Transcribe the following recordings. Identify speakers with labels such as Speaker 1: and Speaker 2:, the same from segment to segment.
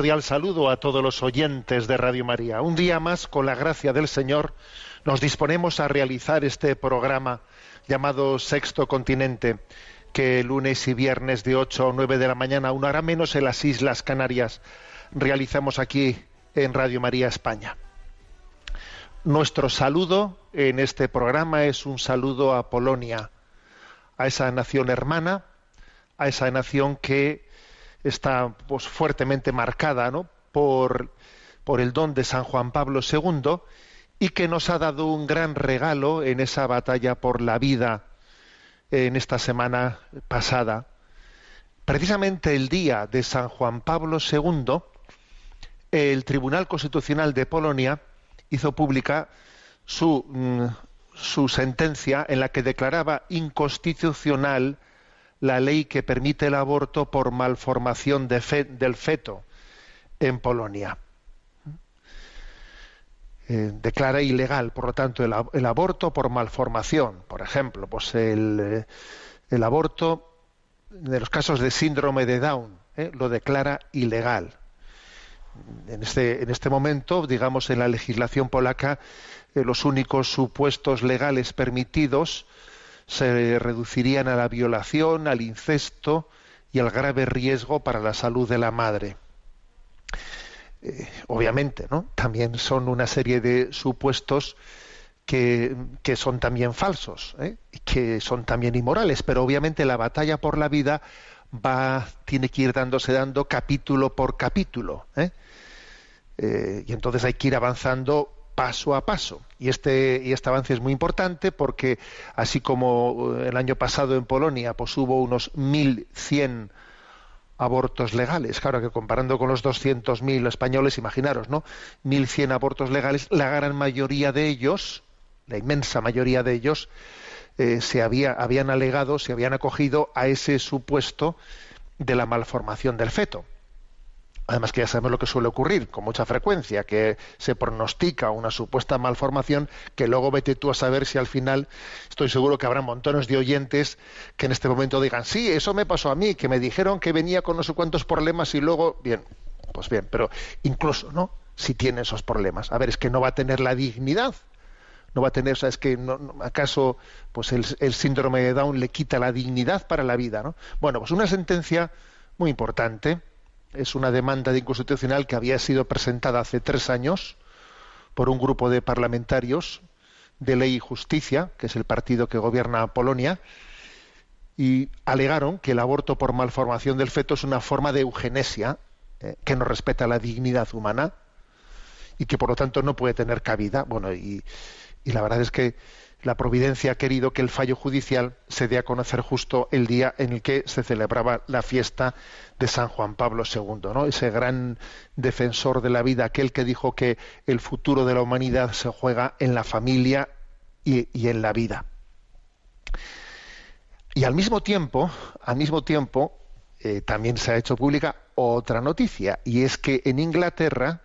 Speaker 1: Cordial saludo a todos los oyentes de Radio María. Un día más, con la gracia del Señor, nos disponemos a realizar este programa llamado Sexto Continente, que lunes y viernes de 8 o 9 de la mañana, una hora menos en las Islas Canarias, realizamos aquí en Radio María España. Nuestro saludo en este programa es un saludo a Polonia, a esa nación hermana, a esa nación que está pues, fuertemente marcada por, el don de San Juan Pablo II y que nos ha dado un gran regalo en esa batalla por la vida en esta semana pasada. Precisamente el día de San Juan Pablo II, el Tribunal Constitucional de Polonia hizo pública su, mm, su sentencia en la que declaraba inconstitucional la ley que permite el aborto por malformación del feto en Polonia. Eh, declara ilegal, por lo tanto, el, ab- el aborto por malformación. Por ejemplo, pues el, eh, aborto de los casos de síndrome de Down eh, lo declara ilegal. En este, en este momento, digamos, en la legislación polaca, los únicos supuestos legales permitidos se reducirían a la violación, al incesto y al grave riesgo para la salud de la madre. Eh, obviamente, ¿no? También son una serie de supuestos que, son también falsos, ¿eh? que son también inmorales, pero obviamente la batalla por la vida va, tiene que ir dándose dando capítulo por capítulo. ¿eh? Eh, y entonces hay que ir avanzando paso a paso. Y este, y este avance es muy importante porque así como eh, el año pasado en Polonia pues hubo unos 1.100 abortos legales, claro que comparando con los 200.000 españoles, imaginaros, ¿no? 1.100 abortos legales, la gran mayoría de ellos, la inmensa mayoría de ellos, eh, se había, habían alegado, se habían acogido a ese supuesto de la malformación del feto. Además que ya sabemos lo que suele ocurrir con mucha frecuencia, que se pronostica una supuesta malformación que luego vete tú a saber si al final, estoy seguro que habrá montones de oyentes que en este momento digan, sí, eso me pasó a mí, que me dijeron que venía con no sé cuántos problemas y luego, bien, pues bien, pero incluso, ¿no? Si tiene esos problemas. A ver, es que no va a tener la dignidad. No va a tener, o sea, es que no, acaso pues el, el síndrome de Down le quita la dignidad para la vida, ¿no? Bueno, pues una sentencia muy importante es una demanda de inconstitucional que había sido presentada hace tres años por un grupo de parlamentarios de Ley y Justicia, que es el partido que gobierna Polonia, y alegaron que el aborto por malformación del feto es una forma de eugenesia eh, que no respeta la dignidad humana y que por lo tanto no puede tener cabida. Bueno, y, y la verdad es que la providencia ha querido que el fallo judicial se dé a conocer justo el día en el que se celebraba la fiesta de San Juan Pablo II, ¿no? Ese gran defensor de la vida, aquel que dijo que el futuro de la humanidad se juega en la familia y, en la vida. Y al mismo tiempo, al mismo tiempo, eh, también se ha hecho pública otra noticia y es que en Inglaterra,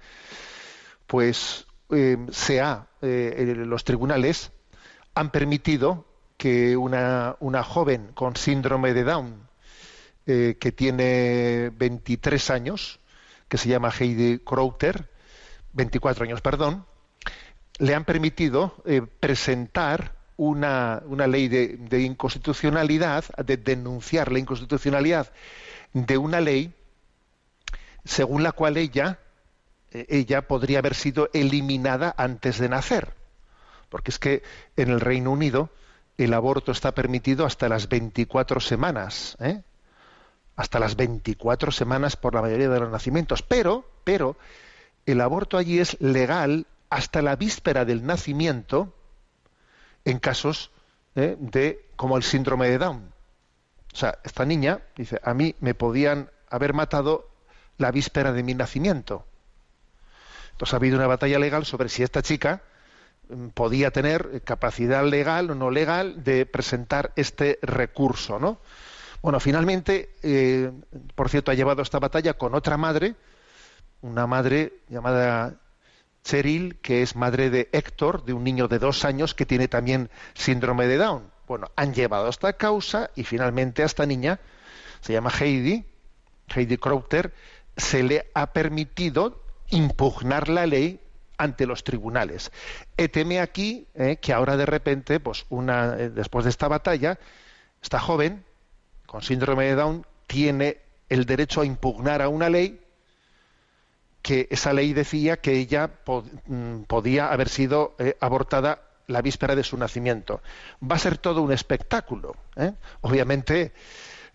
Speaker 1: pues eh, se ha, eh, los tribunales han permitido que una, joven con síndrome de Down eh, que tiene 23 años, que se llama Heidi Crowther, 24 años, perdón, le han permitido presentar una, ley de, de, inconstitucionalidad, de denunciar la inconstitucionalidad de una ley según la cual ella, eh, ella podría haber sido eliminada antes de nacer. Porque es que en el Reino Unido el aborto está permitido hasta las 24 semanas, ¿eh? hasta las 24 semanas por la mayoría de los nacimientos. Pero, pero, el aborto allí es legal hasta la víspera del nacimiento en casos ¿eh? de como el síndrome de Down. O sea, esta niña dice, a mí me podían haber matado la víspera de mi nacimiento. Entonces ha habido una batalla legal sobre si esta chica podía tener capacidad legal o no legal de presentar este recurso, ¿no? Bueno, finalmente, eh, por cierto, ha llevado esta batalla con otra madre, una madre llamada Cheryl, que es madre de Héctor, de un niño de dos años que tiene también síndrome de Down. Bueno, han llevado esta causa y finalmente a esta niña, se llama Heidi, Heidi Crowther, se le ha permitido impugnar la ley ante los tribunales. Eteme aquí eh, que ahora de repente, pues una, eh, después de esta batalla, esta joven con síndrome de Down tiene el derecho a impugnar a una ley que esa ley decía que ella mm, podía haber sido eh, abortada la víspera de su nacimiento. Va a ser todo un espectáculo. Obviamente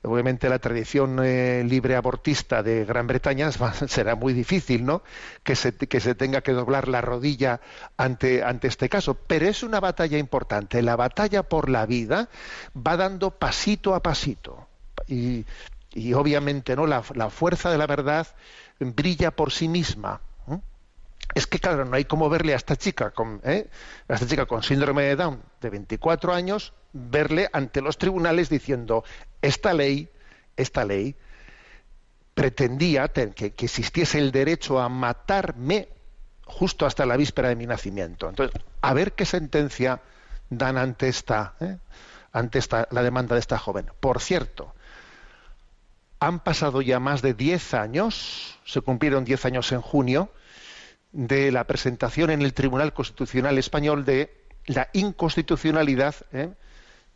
Speaker 1: obviamente la tradición eh, libre abortista de Gran Bretaña será muy difícil, ¿no? Que se, tenga que doblar la rodilla ante, este caso. Pero es una batalla importante. La batalla por la vida va dando pasito a pasito. Y, obviamente, ¿no? La, fuerza de la verdad brilla por sí misma. Es que, claro, no hay como verle a esta chica con, ¿eh? a esta chica con síndrome de Down de 24 años verle ante los tribunales diciendo esta ley, esta ley pretendía que, existiese el derecho a matarme justo hasta la víspera de mi nacimiento. Entonces, a ver qué sentencia dan ante esta, ¿eh? ante esta, la demanda de esta joven. Por cierto, han pasado ya más de 10 años, se cumplieron 10 años en junio, de la presentación en el Tribunal Constitucional Español de la inconstitucionalidad ¿eh?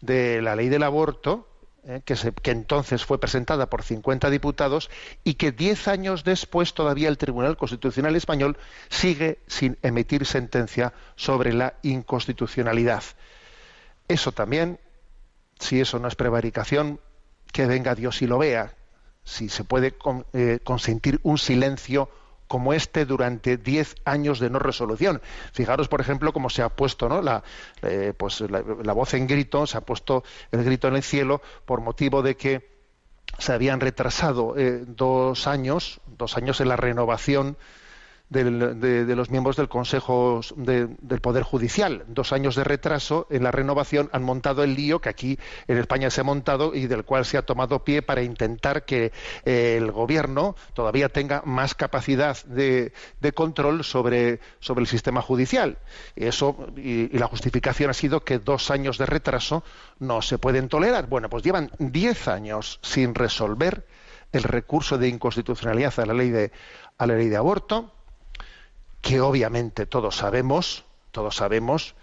Speaker 1: de la ley del aborto, eh, que, entonces fue presentada por 50 diputados y que diez años después todavía el Tribunal Constitucional Español sigue sin emitir sentencia sobre la inconstitucionalidad. Eso también, si eso no es prevaricación, que venga Dios y lo vea. Si se puede eh, consentir un silencio como este durante diez años de no resolución. Fijaros, por ejemplo, cómo se ha puesto ¿no? la, eh, pues la, voz en grito, se ha puesto el grito en el cielo por motivo de que se habían retrasado eh, dos años, dos años en la renovación de, los miembros del Consejo del Poder Judicial. Dos años de retraso en la renovación han montado el lío que aquí en España se ha montado y del cual se ha tomado pie para intentar que eh, el Gobierno todavía tenga más capacidad de, control sobre, sobre, el sistema judicial. Y, eso, y, la justificación ha sido que dos años de retraso no se pueden tolerar. Bueno, pues llevan diez años sin resolver el recurso de inconstitucionalidad a la ley de, a la ley de aborto que obviamente todos sabemos, todos sabemos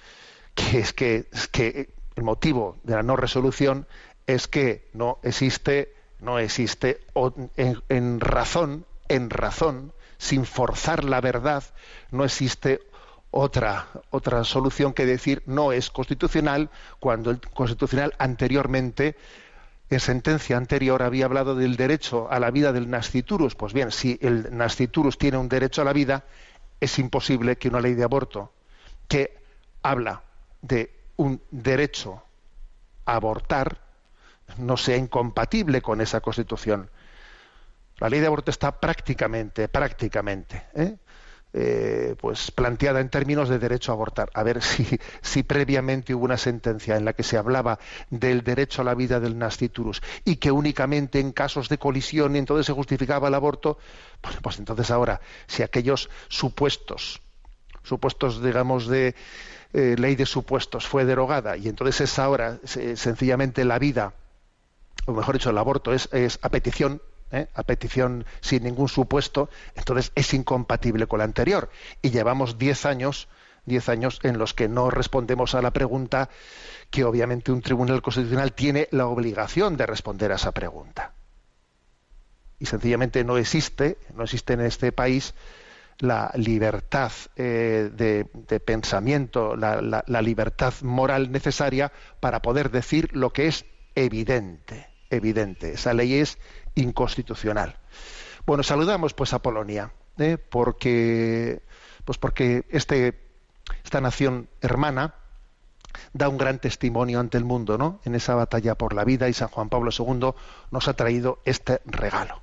Speaker 1: que es que, que el motivo de la no resolución es que no existe, no existe en, en razón, en razón, sin forzar la verdad, no existe otra, otra solución que decir no es constitucional cuando el constitucional anteriormente en sentencia anterior había hablado del derecho a la vida del nasciturus. Pues bien, si el nasciturus tiene un derecho a la vida, es imposible que una ley de aborto que habla de un derecho a abortar no sea incompatible con esa constitución. La ley de aborto está prácticamente, prácticamente, ¿eh? Eh, pues planteada en términos de derecho a abortar. A ver si, si previamente hubo una sentencia en la que se hablaba del derecho a la vida del nasciturus y que únicamente en casos de colisión entonces se justificaba el aborto, pues, pues entonces ahora, si aquellos supuestos, supuestos digamos de eh, ley de supuestos fue derogada y entonces es ahora sencillamente la vida, o mejor dicho, el aborto es, es a petición ¿eh? a petición sin ningún supuesto, entonces es incompatible con la anterior. Y llevamos diez años, diez años en los que no respondemos a la pregunta que obviamente un tribunal constitucional tiene la obligación de responder a esa pregunta. Y sencillamente no existe, no existe en este país la libertad eh, de, pensamiento, la libertad moral necesaria para poder decir lo que es evidente, evidente. Esa ley es inconstitucional. Bueno, saludamos pues a Polonia, ¿eh? porque, pues porque este, esta nación hermana da un gran testimonio ante el mundo, ¿no? En esa batalla por la vida y San Juan Pablo II nos ha traído este regalo.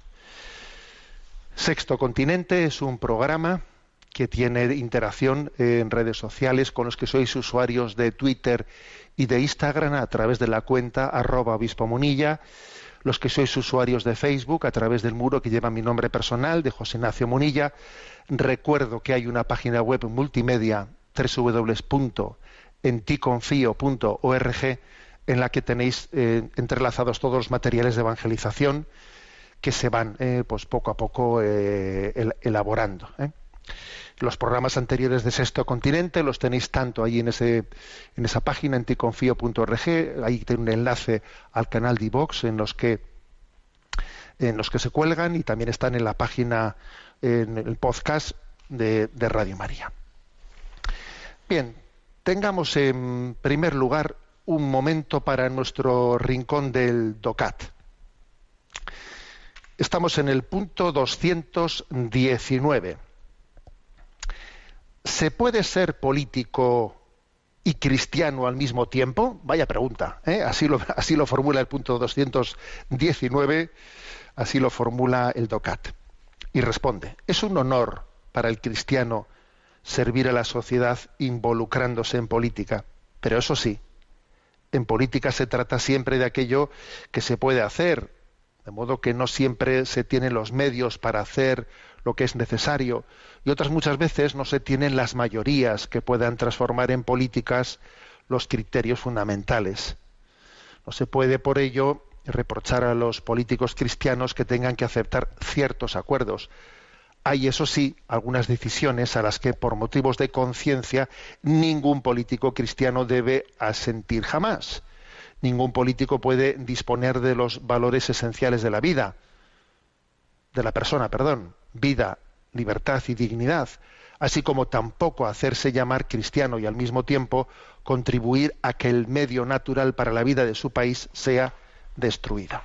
Speaker 1: Sexto Continente es un programa que tiene interacción en redes sociales con los que sois usuarios de Twitter y de Instagram a través de la cuenta arroba obispo munilla los que sois usuarios de Facebook a través del muro que lleva mi nombre personal de José Ignacio Munilla. Recuerdo que hay una página web multimedia www.enticonfio.org en la que tenéis eh, entrelazados todos los materiales de evangelización que se van eh, pues poco a poco eh, elaborando. Los programas anteriores de Sexto Continente los tenéis tanto ahí en, ese, en esa página, anticonfío.org, ahí tiene un enlace al canal de Vox en los que en los que se cuelgan y también están en la página, en el podcast de, de Radio María. Bien, tengamos en primer lugar un momento para nuestro rincón del DOCAT. Estamos en el punto 219 ¿Se puede ser político y cristiano al mismo tiempo? Vaya pregunta. ¿eh? Así, lo, así lo formula el punto 219, así lo formula el DOCAT. Y responde, es un honor para el cristiano servir a la sociedad involucrándose en política. Pero eso sí, en política se trata siempre de aquello que se puede hacer, de modo que no siempre se tienen los medios para hacer lo que es necesario y otras muchas veces no se tienen las mayorías que puedan transformar en políticas los criterios fundamentales. No se puede por ello reprochar a los políticos cristianos que tengan que aceptar ciertos acuerdos. Hay, eso sí, algunas decisiones a las que por motivos de conciencia ningún político cristiano debe asentir jamás. Ningún político puede disponer de los valores esenciales de la vida, de la persona, perdón, vida, libertad y dignidad, así como tampoco hacerse llamar cristiano y al mismo tiempo contribuir a que el medio natural para la vida de su país sea destruida.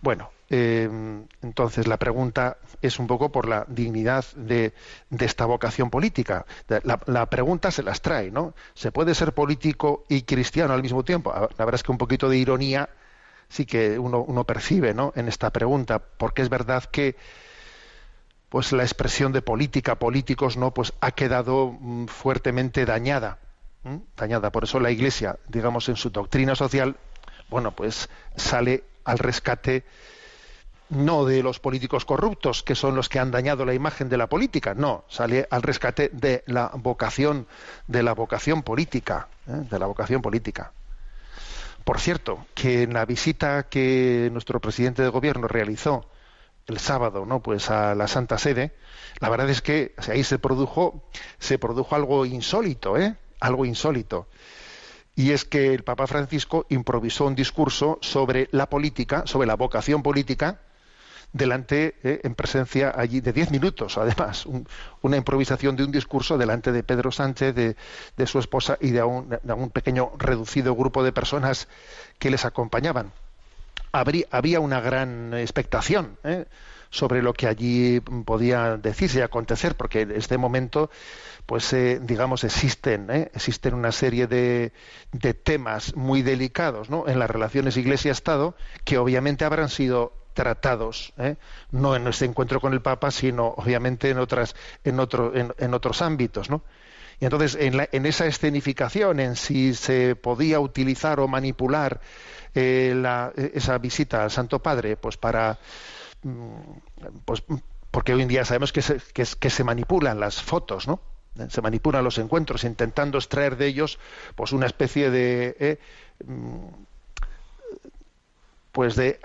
Speaker 1: Bueno, eh, entonces la pregunta es un poco por la dignidad de, esta vocación política. La, pregunta se las trae, ¿no? ¿Se puede ser político y cristiano al mismo tiempo? La verdad es que un poquito de ironía sí que uno, percibe ¿no? en esta pregunta, porque es verdad que pues la expresión de política, políticos, ¿no? Pues ha quedado mm, fuertemente dañada, dañada. Por eso la Iglesia, digamos, en su doctrina social, bueno, pues sale al rescate no de los políticos corruptos, que son los que han dañado la imagen de la política, no, sale al rescate de la vocación, de la vocación política, ¿eh? de la vocación política. Por cierto, que en la visita que nuestro presidente de gobierno realizó el sábado, ¿no? Pues a la Santa Sede, la verdad es que ahí se produjo, se produjo algo insólito, ¿eh? Algo insólito. Y es que el Papa Francisco improvisó un discurso sobre la política, sobre la vocación política, delante, ¿eh? en presencia allí de diez minutos, además, una improvisación de un discurso delante de Pedro Sánchez, de, de su esposa y de un, un pequeño reducido grupo de personas que les acompañaban habría, una gran expectación ¿eh? sobre lo que allí podía decirse y acontecer, porque en este momento, pues eh, digamos, existen, ¿eh? existen una serie de, de temas muy delicados ¿no? en las relaciones Iglesia-Estado que obviamente habrán sido tratados, ¿eh? no en ese encuentro con el Papa, sino obviamente en otras, en otro, en, otros ámbitos, ¿no? Y entonces, en, la, en, esa escenificación, en si se podía utilizar o manipular eh, la, esa visita al Santo Padre, pues para, mm, pues porque hoy en día sabemos que se, que, se manipulan las fotos, ¿no? Se manipulan los encuentros, intentando extraer de ellos, pues una especie de eh, mm, pues de,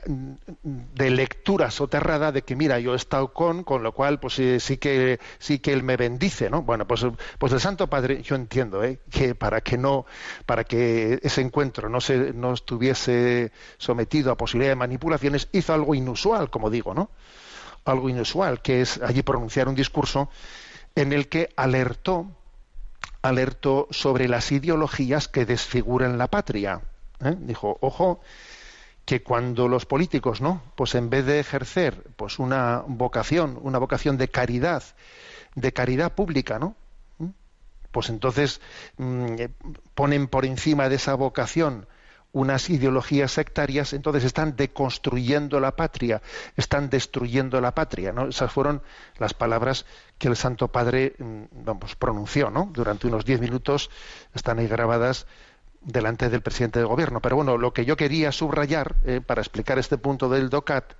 Speaker 1: de, lectura soterrada de que mira yo he estado con con lo cual pues sí, que sí que él me bendice no bueno pues pues el Santo Padre yo entiendo ¿eh? que para que no para que ese encuentro no se no estuviese sometido a posibilidad de manipulaciones hizo algo inusual como digo no algo inusual que es allí pronunciar un discurso en el que alertó alertó sobre las ideologías que desfiguran la patria ¿eh? dijo ojo que cuando los políticos, ¿no? Pues en vez de ejercer pues una vocación, una vocación de caridad, de caridad pública, ¿no? ¿Mm? Pues entonces mm, ponen por encima de esa vocación unas ideologías sectarias, entonces están deconstruyendo la patria, están destruyendo la patria, ¿no? Esas fueron las palabras que el Santo Padre mm, vamos, pronunció, ¿no? Durante unos diez minutos están ahí grabadas delante del presidente del gobierno. Pero bueno, lo que yo quería subrayar, eh, para explicar este punto del DOCAT,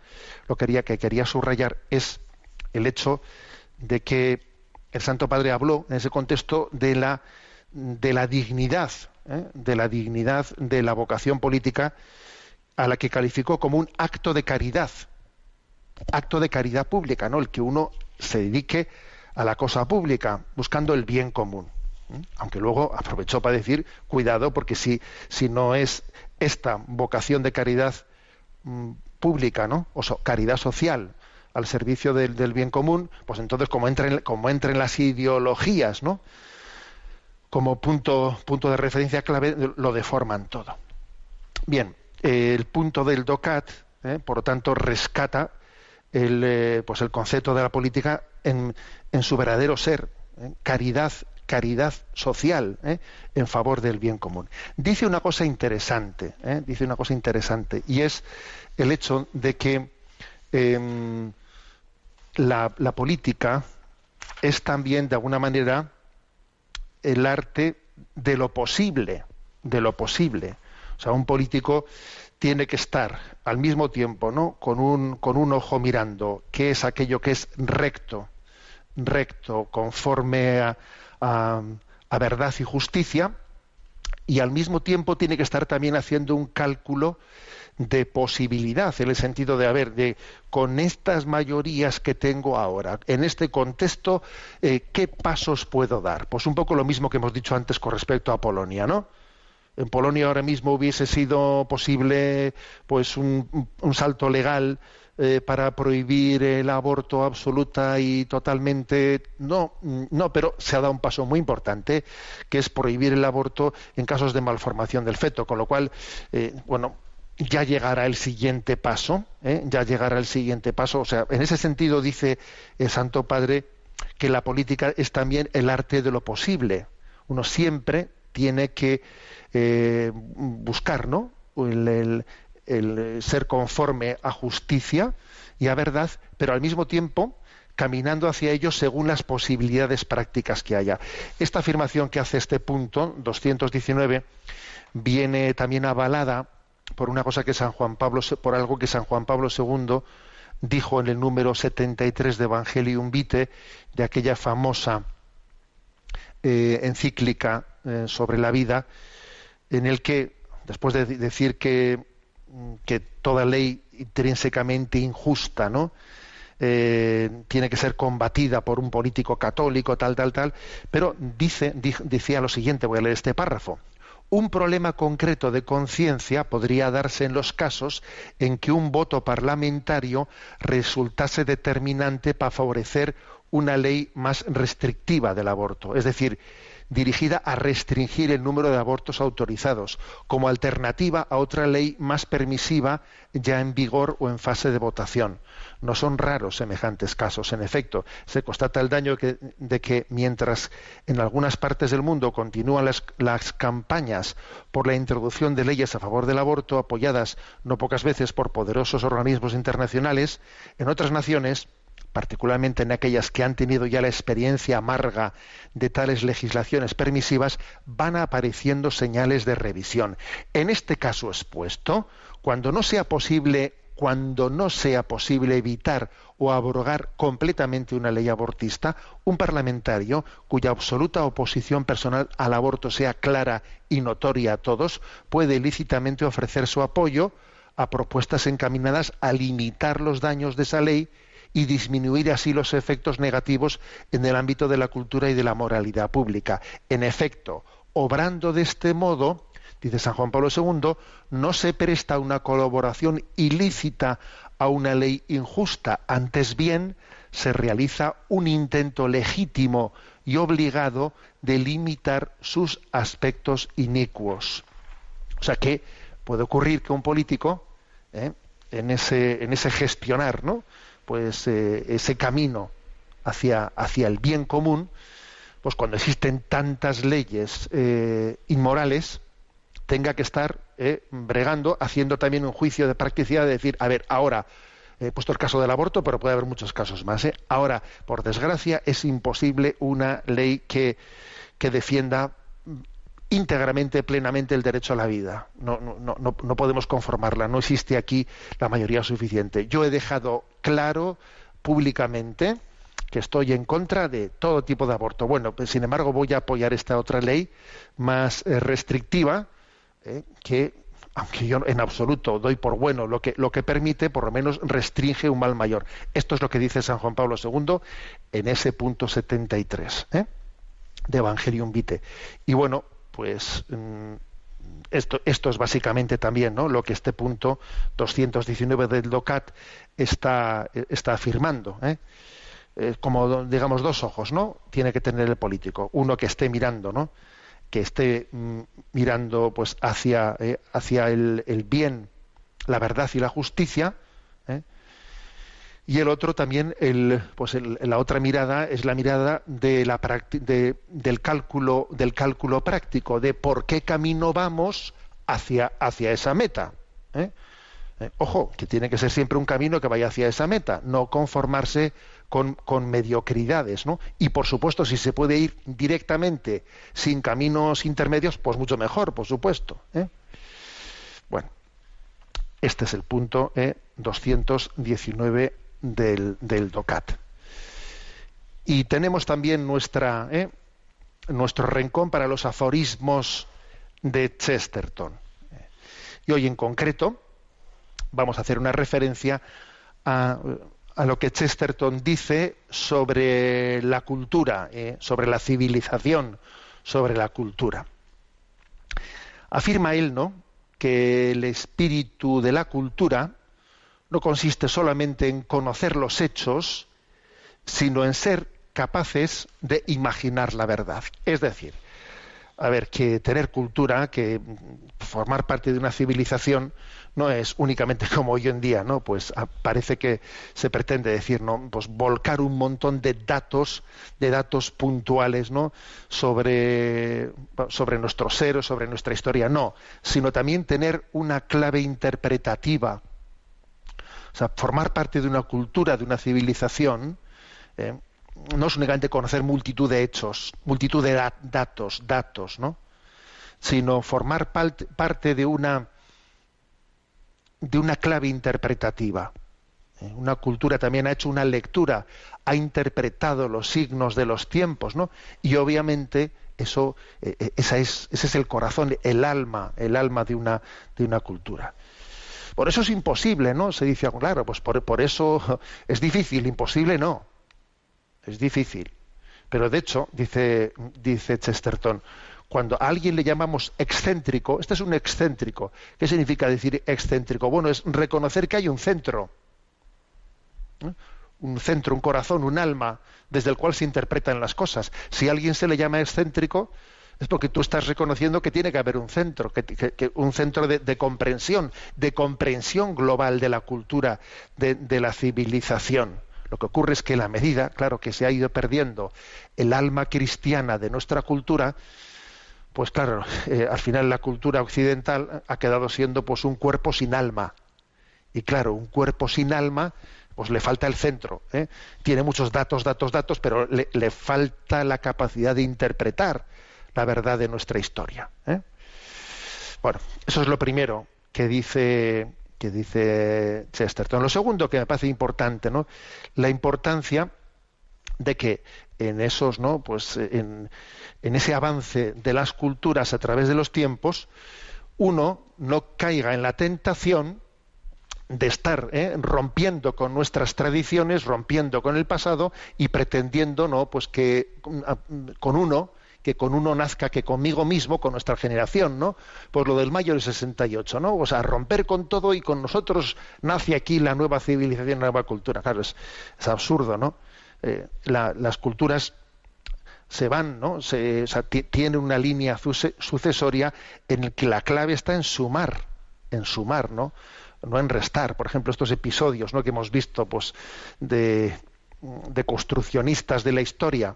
Speaker 1: lo quería, que quería subrayar es el hecho de que el Santo Padre habló en ese contexto de la, dignidad, eh, de la dignidad de la vocación política a la que calificó como un acto de caridad, acto de caridad pública, ¿no? El que uno se dedique a la cosa pública, buscando el bien común. Aunque luego aprovechó para decir, cuidado, porque si, si no es esta vocación de caridad mm, pública, ¿no? O caridad social al servicio del, bien común, pues entonces como entren, como entren las ideologías, ¿no? Como punto, punto de referencia clave, lo deforman todo. Bien, el punto del DOCAT, ¿eh? por lo tanto, rescata el, eh, pues el concepto de la política en, en su verdadero ser, ¿eh? caridad caridad social ¿eh? en favor del bien común. Dice una cosa interesante, ¿eh? dice una cosa interesante, y es el hecho de que em, la, política es también, de alguna manera, el arte de lo posible, de lo posible. O sea, un político tiene que estar al mismo tiempo, ¿no? Con un, con un ojo mirando qué es aquello que es recto, recto, conforme a, a, verdad y justicia, y al mismo tiempo tiene que estar también haciendo un cálculo de posibilidad, en el sentido de, a ver, de con estas mayorías que tengo ahora, en este contexto, eh, ¿qué pasos puedo dar? Pues un poco lo mismo que hemos dicho antes con respecto a Polonia, ¿no? En Polonia ahora mismo hubiese sido posible pues un, un salto legal eh, para prohibir el aborto absoluta y totalmente no no pero se ha dado un paso muy importante que es prohibir el aborto en casos de malformación del feto con lo cual eh, bueno ya llegará el siguiente paso ¿eh? ya llegará el siguiente paso. O sea en ese sentido dice el Santo Padre que la política es también el arte de lo posible. Uno siempre tiene que buscar no el, el eh, ser conforme a justicia y a verdad, pero al mismo tiempo caminando hacia ello según las posibilidades prácticas que haya. Esta afirmación que hace este punto 219 viene también avalada por una cosa que San Juan Pablo por algo que San Juan Pablo II dijo en el número 73 de Evangelium Vitae de aquella famosa eh, encíclica eh, sobre la vida en el que después de decir que que toda ley intrínsecamente injusta, ¿no? Eh, tiene que ser combatida por un político católico, tal, tal, tal, pero dice, decía lo siguiente, voy a leer este párrafo. Un problema concreto de conciencia podría darse en los casos en que un voto parlamentario resultase determinante para favorecer una ley más restrictiva del aborto. Es decir, dirigida a restringir el número de abortos autorizados, como alternativa a otra ley más permisiva ya en vigor o en fase de votación. No son raros semejantes casos. En efecto, se constata el daño de que mientras en algunas partes del mundo continúan las, las campañas por la introducción de leyes a favor del aborto, apoyadas no pocas veces por poderosos organismos internacionales, en otras naciones particularmente en aquellas que han tenido ya la experiencia amarga de tales legislaciones permisivas, van apareciendo señales de revisión. En este caso expuesto, cuando no sea posible cuando no sea posible evitar o abrogar completamente una ley abortista, un parlamentario cuya absoluta oposición personal al aborto sea clara y notoria a todos, puede lícitamente ofrecer su apoyo a propuestas encaminadas a limitar los daños de esa ley y disminuir así los efectos negativos en el ámbito de la cultura y de la moralidad pública. En efecto, obrando de este modo, dice San Juan Pablo II, no se presta una colaboración ilícita a una ley injusta, antes bien se realiza un intento legítimo y obligado de limitar sus aspectos inicuos. O sea que puede ocurrir que un político, ¿eh? en, ese, en ese gestionar, ¿no? Pues eh, ese camino hacia, hacia el bien común, pues cuando existen tantas leyes eh, inmorales, tenga que estar eh, bregando, haciendo también un juicio de practicidad de decir, a ver, ahora, he puesto el caso del aborto, pero puede haber muchos casos más. Ahora, por desgracia, es imposible una ley que, que defienda íntegramente, plenamente el derecho a la vida. No, no, no, no podemos conformarla, no existe aquí la mayoría suficiente. Yo he dejado claro públicamente que estoy en contra de todo tipo de aborto. Bueno, pues, sin embargo voy a apoyar esta otra ley más eh, restrictiva eh, que aunque yo en absoluto doy por bueno lo que, lo que permite, por lo menos restringe un mal mayor. Esto es lo que dice San Juan Pablo II en ese punto 73 ¿eh? de Evangelium Vitae. Y bueno, pues mm, esto, esto es básicamente también ¿no? lo que este punto 219 del DOCAT está, está afirmando. ¿eh? Eh, como digamos dos ojos, ¿no? Tiene que tener el político, uno que esté mirando, ¿no? Que esté mm, mirando pues hacia, eh, hacia el, el, bien, la verdad y la justicia, y el otro también, pues la otra mirada es la mirada del, cálculo, práctico, de por qué camino vamos hacia, hacia esa meta. ¿eh? Eh, ojo, que tiene que ser siempre un camino que vaya hacia esa meta, no conformarse con, con, mediocridades, ¿no? Y por supuesto, si se puede ir directamente sin caminos intermedios, pues mucho mejor, por supuesto. ¿eh? Bueno, este es el punto 219 del, DOCAT. Y tenemos también nuestra, ¿eh? nuestro rincón para los aforismos de Chesterton. Y hoy en concreto vamos a hacer una referencia a, a lo que Chesterton dice sobre la cultura, ¿eh? sobre la civilización, sobre la cultura. Afirma él, ¿no?, que el espíritu de la cultura no consiste solamente en conocer los hechos, sino en ser capaces de imaginar la verdad. Es decir, a ver, que tener cultura, que formar parte de una civilización no es únicamente como hoy en día, ¿no? Pues ah, parece que se pretende decir, ¿no? Pues volcar un montón de datos, de datos puntuales, ¿no? Sobre, sobre nuestro ser o sobre nuestra historia, no, sino también tener una clave interpretativa sea, formar parte de una cultura, de una civilización, eh, no es únicamente conocer multitud de hechos, multitud de datos, datos, ¿no? Sino formar parte de una de una clave interpretativa. Eh, una cultura también ha hecho una lectura, ha interpretado los signos de los tiempos, ¿no? Y obviamente eso, eh, esa es, ese es el corazón, el alma, el alma de una, de una cultura. Por eso es imposible, ¿no? Se dice, claro, pues por, eso es difícil, imposible no. Es difícil. Pero de hecho, dice, dice Chesterton, cuando a alguien le llamamos excéntrico, este es un excéntrico. ¿Qué significa decir excéntrico? Bueno, es reconocer que hay un centro. un centro, un corazón, un alma desde el cual se interpretan las cosas. Si a alguien se le llama excéntrico, es porque tú estás reconociendo que tiene que haber un centro, un centro de, comprensión, de comprensión global de la cultura, de, la civilización. Lo que ocurre es que la medida, claro, que se ha ido perdiendo el alma cristiana de nuestra cultura, pues claro, eh, al final la cultura occidental ha quedado siendo pues un cuerpo sin alma. Y claro, un cuerpo sin alma, pues le falta el centro. ¿eh? Tiene muchos datos, datos, datos, pero le falta la capacidad de interpretar la verdad de nuestra historia. ¿eh? Bueno, eso es lo primero que dice que dice Chesterton. Lo segundo que me parece importante, ¿no? La importancia de que en esos, ¿no? Pues en, en ese avance de las culturas a través de los tiempos, uno no caiga en la tentación de estar ¿eh? rompiendo con nuestras tradiciones, rompiendo con el pasado y pretendiendo, ¿no? Pues que con uno que con uno nazca, que conmigo mismo, con nuestra generación, ¿no? Pues lo del mayo del 68, ¿no? O sea, romper con todo y con nosotros nace aquí la nueva civilización, la nueva cultura. Claro, es, absurdo, ¿no? Eh, la, las culturas se van, ¿no? Se, o sea, tiene una línea sucesoria en el que la clave está en sumar, en sumar, ¿no? No en restar. Por ejemplo, estos episodios, ¿no? Que hemos visto, pues, de, de construccionistas de la historia,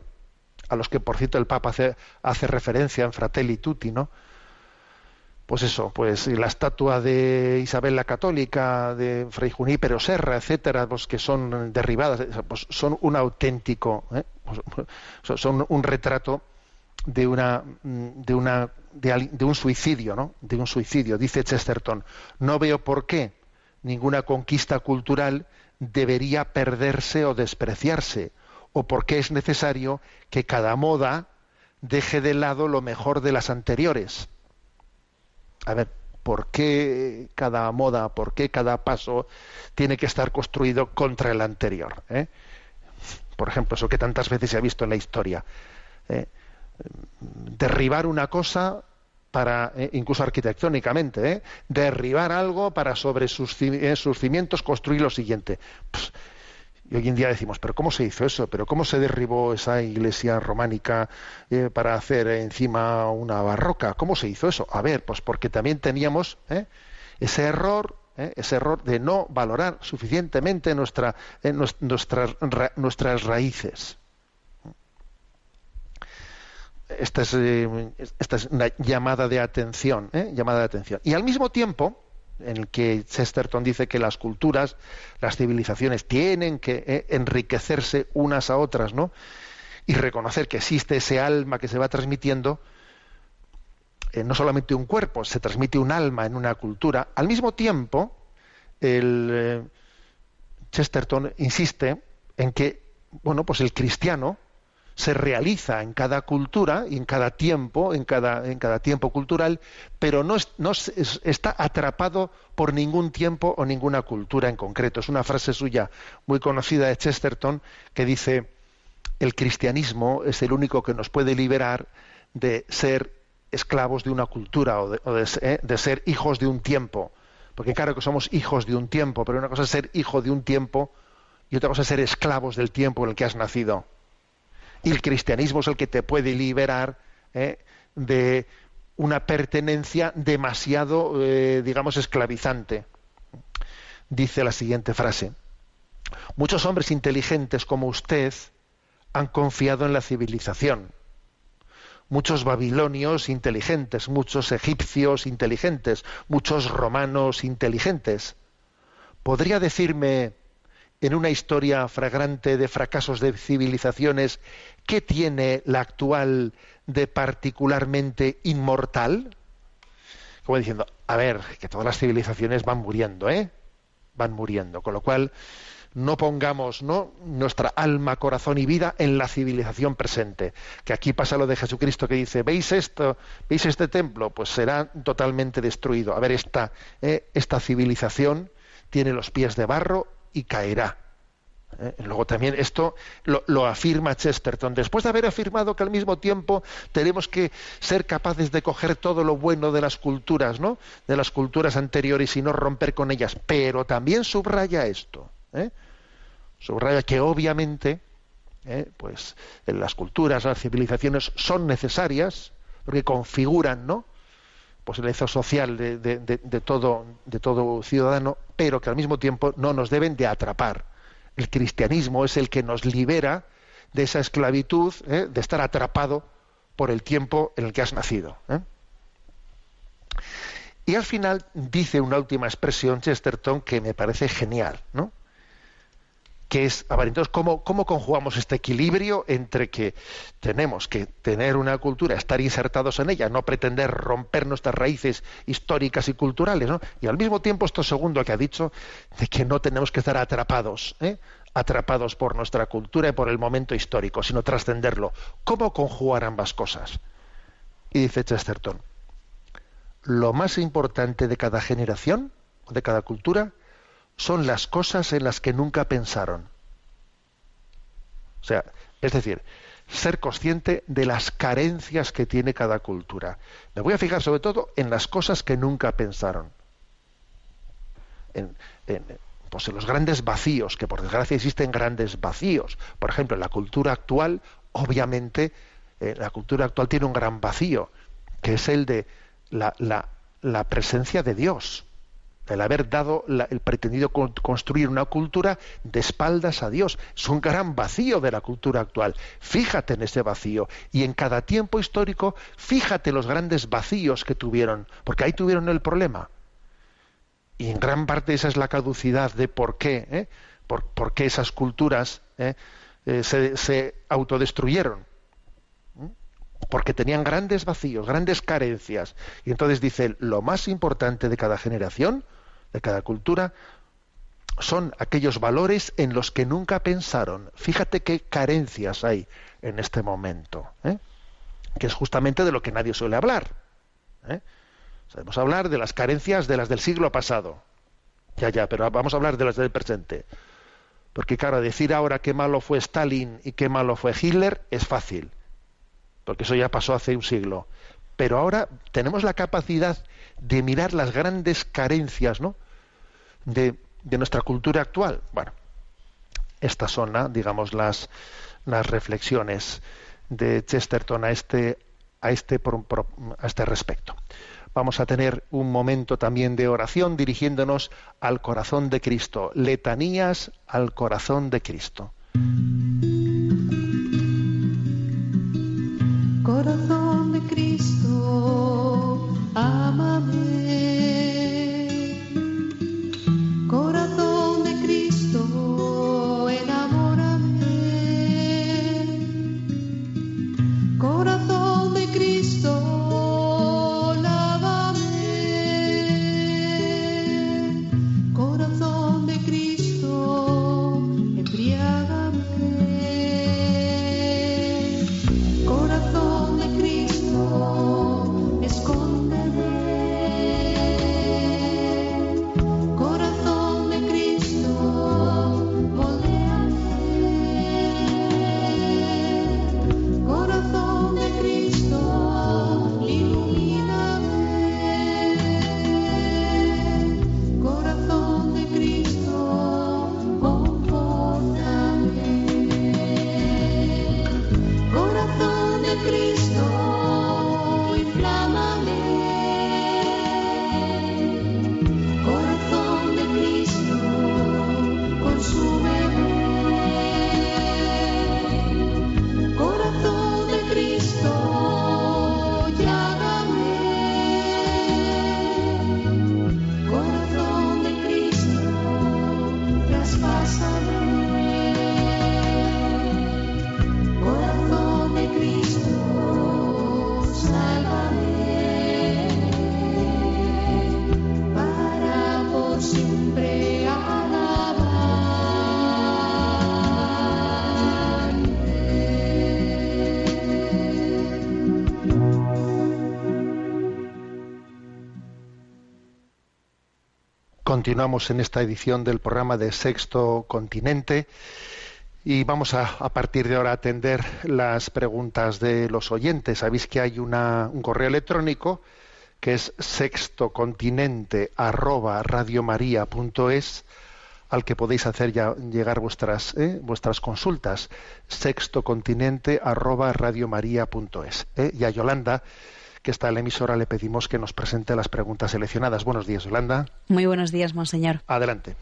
Speaker 1: a los que por cierto el Papa hace, hace, referencia en Fratelli Tutti, ¿no? Pues eso, pues la estatua de Isabel la Católica, de Fray Junípero Serra, etcétera, pues que son derribadas, pues son un auténtico, ¿eh? pues son un retrato de una de una de, de un suicidio, ¿no? De un suicidio, dice Chesterton. No veo por qué ninguna conquista cultural debería perderse o despreciarse o por qué es necesario que cada moda deje de lado lo mejor de las anteriores. A ver, ¿por qué cada moda, por qué cada paso tiene que estar construido contra el anterior? ¿eh? Por ejemplo, eso que tantas veces se ha visto en la historia. ¿eh? Derribar una cosa para, eh, incluso arquitectónicamente, derribar algo para sobre sus, cimientos construir lo siguiente. Y hoy en día decimos, pero ¿cómo se hizo eso? ¿Pero cómo se derribó esa iglesia románica eh, para hacer encima una barroca? ¿Cómo se hizo eso? A ver, pues porque también teníamos ¿eh? ese error, ¿eh? ese error de no valorar suficientemente nuestra, nuestras, ra, nuestras raíces. Esta es, esta es una llamada de atención, llamada de atención. Y al mismo tiempo, en el que Chesterton dice que las culturas, las civilizaciones tienen que eh, enriquecerse unas a otras, ¿no? Y reconocer que existe ese alma que se va transmitiendo, eh, no solamente un cuerpo, se transmite un alma en una cultura. Al mismo tiempo, el eh, Chesterton insiste en que, bueno, pues el cristiano se realiza en cada cultura y en cada tiempo, en cada, en cada tiempo cultural, pero no, es, no es, está atrapado por ningún tiempo o ninguna cultura en concreto. Es una frase suya muy conocida de Chesterton que dice, el cristianismo es el único que nos puede liberar de ser esclavos de una cultura o de, eh, de ser hijos de un tiempo. Porque claro que somos hijos de un tiempo, pero una cosa es ser hijo de un tiempo y otra cosa es ser esclavos del tiempo en el que has nacido. Y el cristianismo es el que te puede liberar ¿eh? de una pertenencia demasiado, eh, digamos, esclavizante. Dice la siguiente frase. Muchos hombres inteligentes como usted han confiado en la civilización. Muchos babilonios inteligentes, muchos egipcios inteligentes, muchos romanos inteligentes. ¿Podría decirme en una historia fragrante de fracasos de civilizaciones, ¿qué tiene la actual de particularmente inmortal? Como diciendo, a ver, que todas las civilizaciones van muriendo, ¿eh? Van muriendo, con lo cual no pongamos ¿no? nuestra alma, corazón y vida en la civilización presente. Que aquí pasa lo de Jesucristo que dice, ¿veis esto? ¿Veis este templo? Pues será totalmente destruido. A ver, esta, ¿eh? esta civilización tiene los pies de barro y caerá. ¿Eh? Luego también esto lo, afirma Chesterton. Después de haber afirmado que al mismo tiempo tenemos que ser capaces de coger todo lo bueno de las culturas, ¿no? De las culturas anteriores y no romper con ellas. Pero también subraya esto. ¿eh? subraya que obviamente ¿eh? pues las culturas, las civilizaciones son necesarias porque configuran, ¿no? pues el hecho social de, de, de, todo, de todo ciudadano, pero que al mismo tiempo no nos deben de atrapar. El cristianismo es el que nos libera de esa esclavitud, ¿eh? de estar atrapado por el tiempo en el que has nacido. ¿eh? Y al final dice una última expresión Chesterton que me parece genial, ¿no? Que es, a ver, entonces, ¿cómo, ¿cómo conjugamos este equilibrio entre que tenemos que tener una cultura, estar insertados en ella, no pretender romper nuestras raíces históricas y culturales, ¿no? y al mismo tiempo esto segundo que ha dicho, de que no tenemos que estar atrapados, ¿eh? atrapados por nuestra cultura y por el momento histórico, sino trascenderlo. ¿Cómo conjugar ambas cosas? Y dice Chesterton, lo más importante de cada generación, de cada cultura, son las cosas en las que nunca pensaron. O sea, es decir, ser consciente de las carencias que tiene cada cultura. Me voy a fijar sobre todo en las cosas que nunca pensaron. En, pues en los grandes vacíos, que por desgracia existen grandes vacíos. Por ejemplo, en la cultura actual, obviamente, eh, la cultura actual tiene un gran vacío, que es el de la, la, la presencia de Dios el haber dado el pretendido construir una cultura de espaldas a Dios. Es un gran vacío de la cultura actual. Fíjate en ese vacío y en cada tiempo histórico, fíjate los grandes vacíos que tuvieron, porque ahí tuvieron el problema. Y en gran parte esa es la caducidad de por qué, ¿eh? por, qué esas culturas ¿eh? Eh, se, se autodestruyeron porque tenían grandes vacíos, grandes carencias. Y entonces dice, lo más importante de cada generación, de cada cultura, son aquellos valores en los que nunca pensaron. Fíjate qué carencias hay en este momento, ¿eh? que es justamente de lo que nadie suele hablar. ¿eh? Sabemos hablar de las carencias de las del siglo pasado. Ya, ya, pero vamos a hablar de las del presente. Porque claro, decir ahora qué malo fue Stalin y qué malo fue Hitler es fácil porque eso ya pasó hace un siglo. Pero ahora tenemos la capacidad de mirar las grandes carencias ¿no? de, nuestra cultura actual. Bueno, estas son, digamos, las, las reflexiones de Chesterton a este, a este, a este respecto. Vamos a tener un momento también de oración dirigiéndonos al corazón de Cristo, letanías al corazón de Cristo.
Speaker 2: Corazón
Speaker 1: Continuamos en esta edición del programa de Sexto Continente y vamos a, a partir de ahora a atender las preguntas de los oyentes. Sabéis que hay una, un correo electrónico que es sextocontinente arroba radiomaria.es al que podéis hacer ya llegar vuestras ¿eh? vuestras consultas sextocontinente arroba radiomaria.es ¿eh? y a Yolanda que está en la emisora le pedimos que nos presente las preguntas seleccionadas. Buenos días, Yolanda.
Speaker 3: Muy buenos días, monseñor.
Speaker 1: Adelante.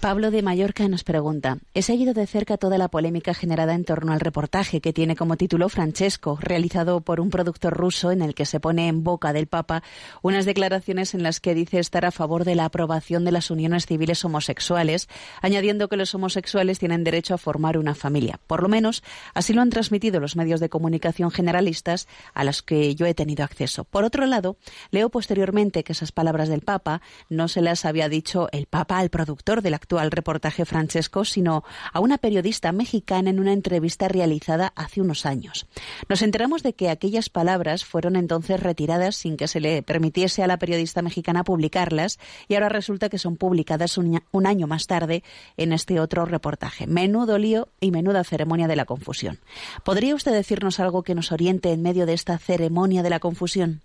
Speaker 3: Pablo de Mallorca nos pregunta, he seguido de cerca toda la polémica generada en torno al reportaje que tiene como título Francesco, realizado por un productor ruso en el que se pone en boca del Papa unas declaraciones en las que dice estar a favor de la aprobación de las uniones civiles homosexuales, añadiendo que los homosexuales tienen derecho a formar una familia. Por lo menos así lo han transmitido los medios de comunicación generalistas a los que yo he tenido acceso. Por otro lado, leo posteriormente que esas palabras del Papa no se las había dicho el Papa al productor del actual reportaje Francesco, sino a una periodista mexicana en una entrevista realizada hace unos años. Nos enteramos de que aquellas palabras fueron entonces retiradas sin que se le permitiese a la periodista mexicana publicarlas y ahora resulta que son publicadas un, un año más tarde en este otro reportaje. Menudo lío y menuda ceremonia de la confusión. ¿Podría usted decirnos algo que nos oriente en medio de esta ceremonia de la confusión?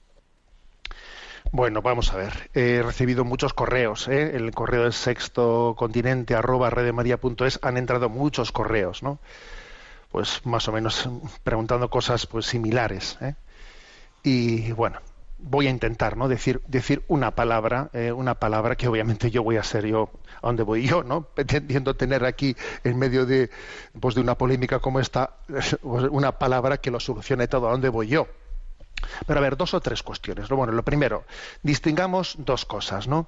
Speaker 1: Bueno, vamos a ver. He recibido muchos correos. ¿eh? El correo del sexto continente arroba redemaria.es han entrado muchos correos, ¿no? Pues más o menos preguntando cosas pues similares. ¿eh? Y bueno, voy a intentar, ¿no? Decir decir una palabra, eh, una palabra que obviamente yo voy a ser yo a donde voy yo, ¿no? Pretendiendo tener aquí en medio de pues de una polémica como esta una palabra que lo solucione todo a dónde voy yo. Pero a ver, dos o tres cuestiones. Bueno, lo primero, distingamos dos cosas, ¿no?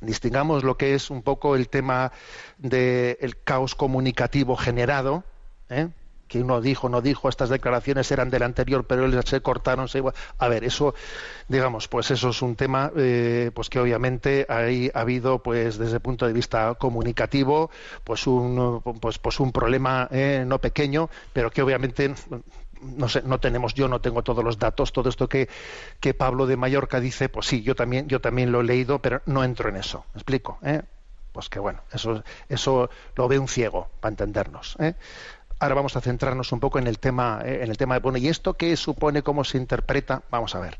Speaker 1: Distingamos lo que es un poco el tema del caos comunicativo generado, ¿eh? que uno dijo, no dijo, estas declaraciones eran del anterior, pero se cortaron. A ver, eso, digamos, pues eso es un tema, eh, pues que obviamente ahí ha habido, pues desde el punto de vista comunicativo, pues un, pues, pues un problema eh, no pequeño, pero que obviamente no sé, no tenemos, yo no tengo todos los datos, todo esto que, que Pablo de Mallorca dice, pues sí, yo también, yo también lo he leído, pero no entro en eso. ¿Me explico? ¿Eh? Pues que bueno, eso, eso lo ve un ciego, para entendernos. ¿eh? Ahora vamos a centrarnos un poco en el tema, ¿eh? en el tema de bueno, ¿y esto qué supone, cómo se interpreta? Vamos a ver.